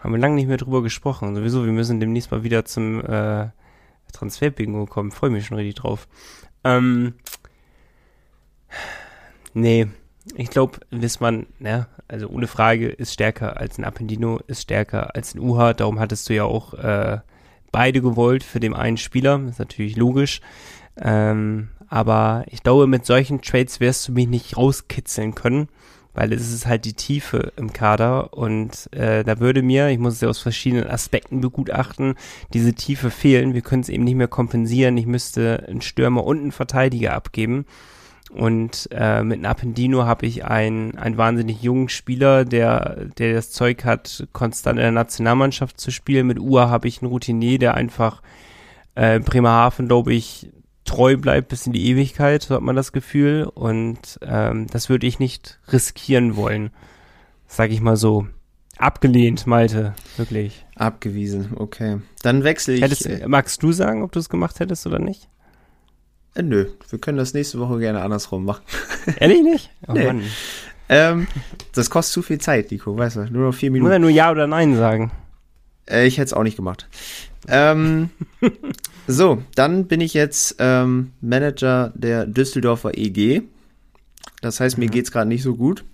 Haben wir lange nicht mehr drüber gesprochen. Sowieso, wir müssen demnächst mal wieder zum äh, Transfer-Bingo kommen. Freue mich schon richtig drauf. Ähm, nee, ich glaube, Wissmann, ja, also ohne Frage, ist stärker als ein Appendino, ist stärker als ein Uha. Darum hattest du ja auch äh, beide gewollt für den einen Spieler, ist natürlich logisch. Ähm, aber ich glaube, mit solchen Trades wirst du mich nicht rauskitzeln können, weil es ist halt die Tiefe im Kader und äh, da würde mir, ich muss es ja aus verschiedenen Aspekten begutachten, diese Tiefe fehlen. Wir können es eben nicht mehr kompensieren. Ich müsste einen Stürmer und einen Verteidiger abgeben. Und äh, mit Napendino habe ich einen, einen wahnsinnig jungen Spieler, der, der das Zeug hat, konstant in der Nationalmannschaft zu spielen. Mit Ua habe ich einen Routinier, der einfach äh, Bremerhaven, glaube ich, treu bleibt bis in die Ewigkeit, so hat man das Gefühl. Und ähm, das würde ich nicht riskieren wollen. Sag ich mal so. Abgelehnt, Malte, wirklich. Abgewiesen, okay. Dann wechsle ich. Hättest, äh, magst du sagen, ob du es gemacht hättest oder nicht? Äh, nö, wir können das nächste Woche gerne andersrum machen. <laughs> Ehrlich nicht? Oh nee. Mann. Ähm, das kostet zu viel Zeit, Nico, weißt du, nur noch vier Minuten. Muss er nur Ja oder Nein sagen. Äh, ich hätte es auch nicht gemacht. Ähm, <laughs> so, dann bin ich jetzt ähm, Manager der Düsseldorfer EG. Das heißt, mir mhm. geht's gerade nicht so gut.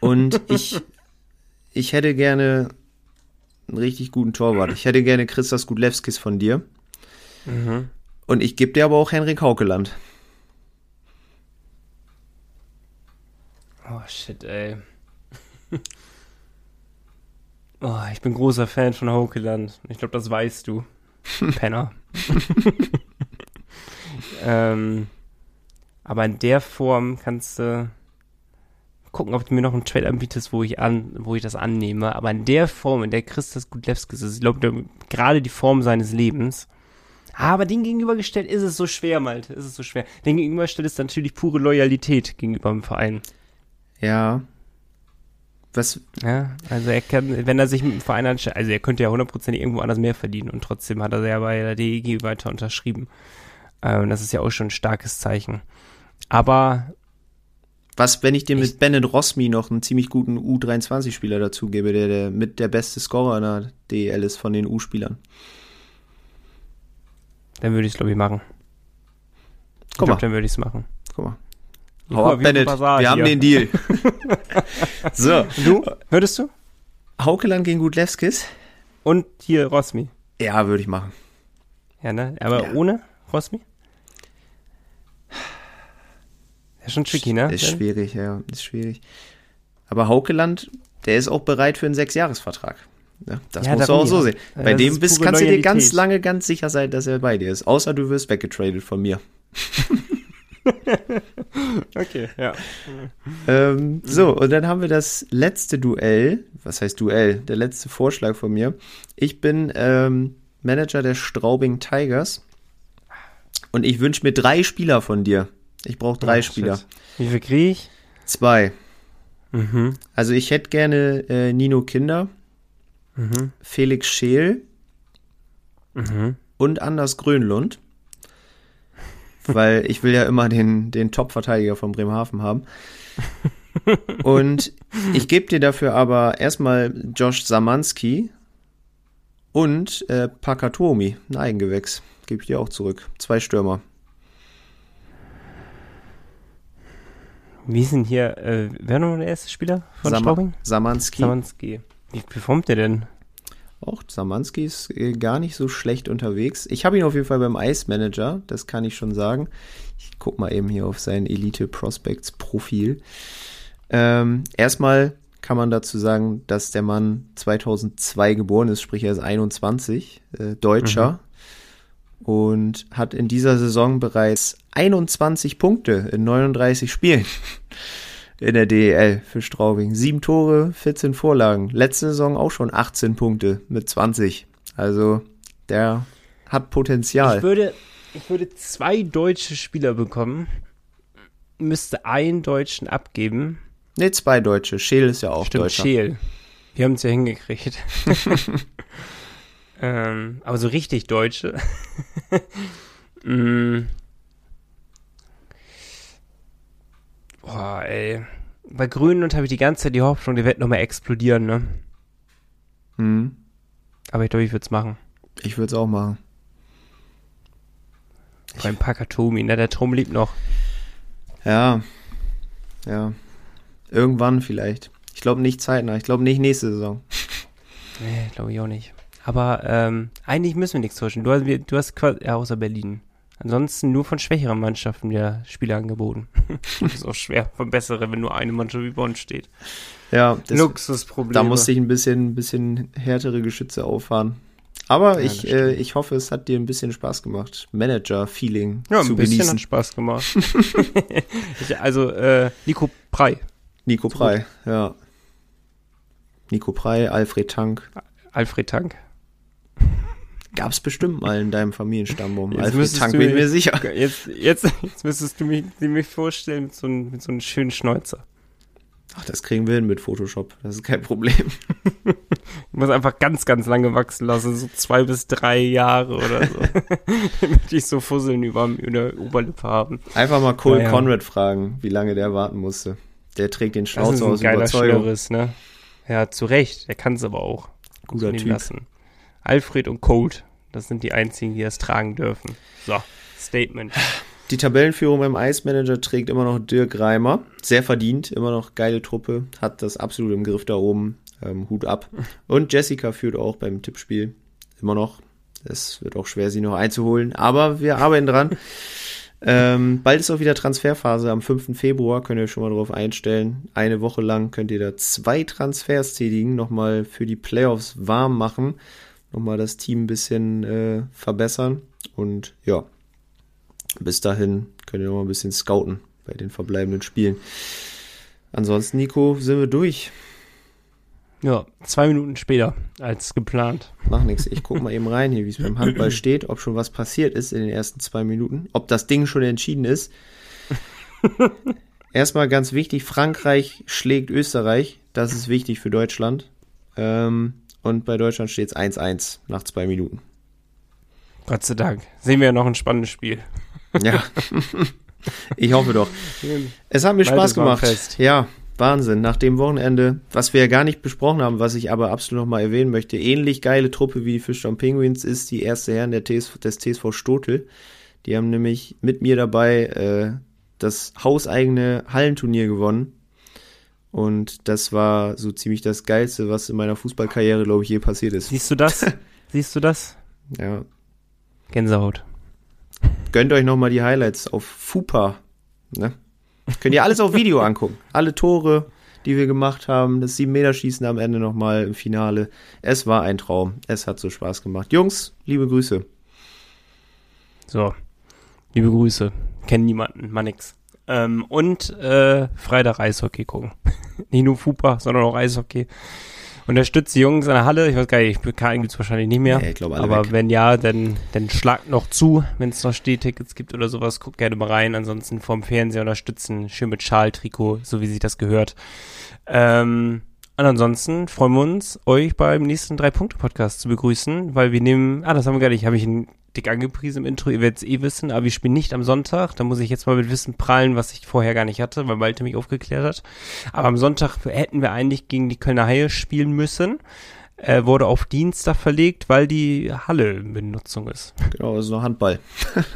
Und ich, <laughs> ich hätte gerne einen richtig guten Torwart. Ich hätte gerne Christas Gudlewskis von dir. Mhm. Und ich gebe dir aber auch Henrik Haukeland. Oh shit, ey. <laughs> oh, ich bin großer Fan von Haukeland. Ich glaube, das weißt du. <laughs> Penner. <laughs> ähm, aber in der Form kannst du gucken, ob du mir noch einen Trade anbietest, wo ich an, wo ich das annehme. Aber in der Form, in der Christus Gudlewskis ist, ich glaube, gerade die Form seines Lebens, aber den gegenübergestellt ist es so schwer, Malte, ist es so schwer. Den gegenübergestellt ist natürlich pure Loyalität gegenüber dem Verein. Ja. Was? Ja, also er kann, wenn er sich mit dem Verein anstellt, also er könnte ja hundertprozentig irgendwo anders mehr verdienen und trotzdem hat er ja bei der DEG weiter unterschrieben. Ähm, das ist ja auch schon ein starkes Zeichen. Aber was, wenn ich dir mit Bennett Rosmi noch einen ziemlich guten U23-Spieler dazugebe, der, der mit der beste Scorer in der DEL ist von den U-Spielern? Dann würde ich es, glaube ich, machen. Ich glaube, dann würde ich es machen. Guck mal. Hau ab, Bennett. Wir haben den Deal. <laughs> so. Du? Würdest du? Haukeland gegen Gudlewskis. Und hier Rosmi. Ja, würde ich machen. Ja, ne? Aber ja. ohne Rosmi? Ist schon tricky, ne? Ist schwierig, ja. Ist schwierig. Aber Haukeland, der ist auch bereit für einen Sechsjahresvertrag. Ja, das ja, musst du auch so sehen. Bei dem bist, kannst Loyalität. du dir ganz lange ganz sicher sein, dass er bei dir ist. Außer du wirst weggetradet von mir. <laughs> okay, ja. ähm, so, und dann haben wir das letzte Duell. Was heißt Duell? Der letzte Vorschlag von mir. Ich bin ähm, Manager der Straubing Tigers. Und ich wünsche mir drei Spieler von dir. Ich brauche drei oh, Spieler. Shit. Wie viel kriege ich? Zwei. Mhm. Also ich hätte gerne äh, Nino Kinder mhm. Felix Scheel mhm. und Anders Grönlund. Weil ich will ja immer den, den Top-Verteidiger von Bremerhaven haben. und ich gebe dir dafür aber erstmal Josh Samanski und äh, Pakatomi, ein Eigengewächs. Gebe ich dir auch zurück. Zwei Stürmer. Wie denn hier, äh, wer noch der erste Spieler von Sam Straubing? Samanski. Samanski. Wie performt der denn? Auch Samanski ist äh, gar nicht so schlecht unterwegs. Ich habe ihn auf jeden Fall beim Ice Manager, das kann ich schon sagen. Ich gucke mal eben hier auf sein Elite Prospects Profil. Ähm, erstmal kann man dazu sagen, dass der Mann 2002 geboren ist, sprich er ist 21, äh, Deutscher. Mhm. Und hat in dieser Saison bereits 21 Punkte in 39 Spielen in der DEL für Straubing. Sieben Tore, 14 Vorlagen. Letzte Saison auch schon 18 Punkte mit 20. Also der hat Potenzial. Ich würde, ich würde zwei deutsche Spieler bekommen, müsste einen Deutschen abgeben. Ne, zwei Deutsche. Scheel ist ja auch Stimmt, Deutscher. Scheel. Wir haben es ja hingekriegt. <laughs> ähm, aber so richtig Deutsche. <laughs> mm. Boah, ey. Bei Grönland habe ich die ganze Zeit die Hoffnung, die wird nochmal explodieren, ne? Hm. Aber ich glaube, ich würde es machen. Ich würde es auch machen. Beim Pakatomi, ne? Der Turm liebt noch. Ja. Ja. Irgendwann vielleicht. Ich glaube nicht zeitnah. Ich glaube nicht nächste Saison. Nee, glaube ich auch nicht. Aber ähm, eigentlich müssen wir nichts tauschen. Du hast, du hast quasi, ja, außer Berlin. Ansonsten nur von schwächeren Mannschaften der Spiele angeboten. das <laughs> ist auch schwer von besseren, wenn nur eine Mannschaft wie Bonn steht. Ja, das, Luxusproblem. da musste ich ein bisschen, bisschen härtere Geschütze auffahren. Aber Ja, ich, äh, ich hoffe, es hat dir ein bisschen Spaß gemacht. Manager-Feeling ja, ein zu bisschen genießen. hat Spaß gemacht. <laughs> ich, also, äh, Nico Prey, Nico Prey, ja. Nico Prey, Alfred Tank. Alfred Tank. Gab's bestimmt mal in deinem Familienstammbaum. Jetzt müsstest Tank, du bin ich mir- sicher. <laughs> Jetzt, jetzt, jetzt müsstest du mich, mich vorstellen mit so, einem, mit so einem schönen Schnäuzer. Ach, das kriegen wir hin mit Photoshop. Das ist kein Problem. Ich muss einfach ganz, ganz lange wachsen lassen, so zwei bis drei Jahre oder so. <laughs> Damit ich so Fusseln über, über der Oberlippe haben. Einfach mal Cole Ja, ja. Conrad fragen, wie lange der warten musste. Der trägt den Schnauzer ein aus geiler Überzeugung. Schnörres, ne? Ja, zu Recht. Der kann es aber auch. Guter Typ. Lassen. Alfred und Colt, das sind die einzigen, die das tragen dürfen. So, Statement. Die Tabellenführung beim Ice Manager trägt immer noch Dirk Reimer. Sehr verdient, immer noch geile Truppe, hat das absolut im Griff da oben. Ähm, Hut ab. Und Jessica führt auch beim Tippspiel immer noch. Es wird auch schwer, sie noch einzuholen, aber wir arbeiten dran. <laughs> ähm, bald ist auch wieder Transferphase. Am 5. Februar könnt ihr euch schon mal drauf einstellen. Eine Woche lang könnt ihr da zwei Transfers tätigen, nochmal für die Playoffs warm machen, nochmal das Team ein bisschen äh, verbessern. Und ja, bis dahin könnt ihr noch mal ein bisschen scouten bei den verbleibenden Spielen. Ansonsten, Nico, sind wir durch. Ja, zwei Minuten später als geplant. Mach nichts. Ich guck <laughs> mal eben rein hier, wie es beim Handball steht, ob schon was passiert ist in den ersten zwei Minuten, ob das Ding schon entschieden ist. <laughs> Erstmal ganz wichtig, Frankreich schlägt Österreich. Das ist wichtig für Deutschland. Ähm, und bei Deutschland steht es 1-1 nach zwei Minuten. Gott sei Dank. Sehen wir ja noch ein spannendes Spiel. Ja. <laughs> ich hoffe doch. Es hat mir Bald Spaß gemacht. fest. Ja, Wahnsinn. Nach dem Wochenende, was wir ja gar nicht besprochen haben, was ich aber absolut noch mal erwähnen möchte, ähnlich geile Truppe wie die Fischtown Penguins ist die erste Herren der TS, des TSV Stotel. Die haben nämlich mit mir dabei äh, das hauseigene Hallenturnier gewonnen. Und das war so ziemlich das Geilste, was in meiner Fußballkarriere, glaube ich, je passiert ist. Siehst du das? <laughs> Siehst du das? Ja. Gänsehaut. Gönnt euch noch mal die Highlights auf FUPA. Ne? Könnt ihr alles auf Video <laughs> angucken. Alle Tore, die wir gemacht haben, das 7-Meter-Schießen am Ende noch mal im Finale. Es war ein Traum. Es hat so Spaß gemacht. Jungs, liebe Grüße. So, liebe Grüße. Kennen niemanden, mal nix. Ähm, und äh, Freitag Eishockey gucken. <laughs> nicht nur Fupa, sondern auch Eishockey. Unterstützt die Jungs in der Halle. Ich weiß gar nicht, PK gibt's wahrscheinlich nicht mehr. Nee, ich glaube alle Aber weg. wenn ja, dann, dann schlagt noch zu, wenn es noch Stehtickets gibt oder sowas. Guckt gerne mal rein. Ansonsten vom Fernseher unterstützen. Schön mit Schal-Trikot, so wie sich das gehört. Ähm, und ansonsten freuen wir uns, euch beim nächsten Drei-Punkte-Podcast zu begrüßen, weil wir nehmen, ah, das haben wir gar nicht, habe ich ihn dick angepriesen im Intro, ihr werdet es eh wissen, aber wir spielen nicht am Sonntag, da muss ich jetzt mal mit Wissen prallen, was ich vorher gar nicht hatte, weil Malte mich aufgeklärt hat. Aber am Sonntag hätten wir eigentlich gegen die Kölner Haie spielen müssen, äh, wurde auf Dienstag verlegt, weil die Halle in Benutzung ist. Genau, das ist noch Handball. <laughs>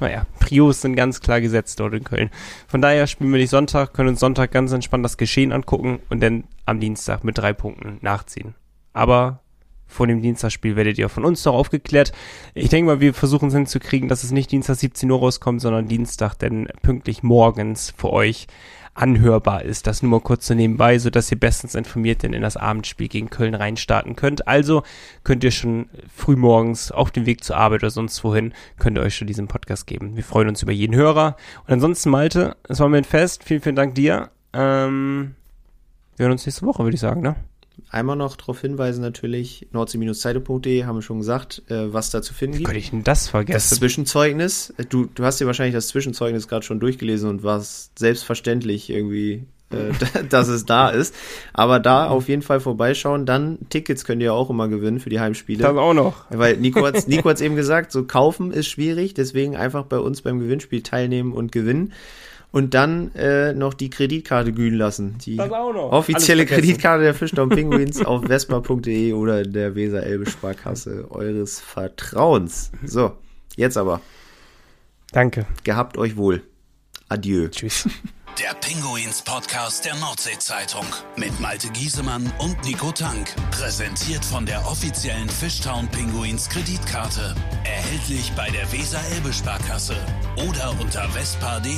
Naja, Prios sind ganz klar gesetzt dort in Köln. Von daher spielen wir nicht Sonntag, können uns Sonntag ganz entspannt das Geschehen angucken und dann am Dienstag mit drei Punkten nachziehen. Aber vor dem Dienstagsspiel werdet ihr von uns noch aufgeklärt. Ich denke mal, wir versuchen es hinzukriegen, dass es nicht Dienstag 17 Uhr rauskommt, sondern Dienstag denn pünktlich morgens für euch anhörbar ist. Das nur mal kurz so nebenbei, so dass ihr bestens informiert denn in das Abendspiel gegen Köln reinstarten könnt. Also könnt ihr schon früh morgens auf dem Weg zur Arbeit oder sonst wohin, könnt ihr euch schon diesen Podcast geben. Wir freuen uns über jeden Hörer. Und ansonsten, Malte, es war mir ein Fest. Vielen, vielen Dank dir. Ähm, wir hören uns nächste Woche, würde ich sagen, ne? Einmal noch darauf hinweisen natürlich, nordsee-zeitung.de haben wir schon gesagt, äh, was da zu finden gibt. Könnte ich denn das Das vergessen? Zwischenzeugnis, äh, du, du hast dir wahrscheinlich das Zwischenzeugnis gerade schon durchgelesen und warst selbstverständlich irgendwie, äh, <laughs> dass es da ist. Aber da auf jeden Fall vorbeischauen. Dann Tickets könnt ihr auch immer gewinnen für die Heimspiele. Das auch noch. Weil Nico hat <laughs> Nico hat's eben gesagt, so kaufen ist schwierig, deswegen einfach bei uns beim Gewinnspiel teilnehmen und gewinnen. Und dann äh, noch die Kreditkarte glühen lassen. Die Das auch noch. offizielle. Kreditkarte der Fischtown <laughs> Pinguins auf vespa.de oder in der Weser-Elbe Sparkasse eures Vertrauens. So, jetzt aber. Danke. Gehabt euch wohl. Adieu. Tschüss. <laughs> Der Pinguins Podcast der Nordsee-Zeitung mit Malte Giesemann und Nico Tank. Präsentiert von der offiziellen Fishtown Pinguins Kreditkarte. Erhältlich bei der Weser-Elbe-Sparkasse oder unter vespa.de.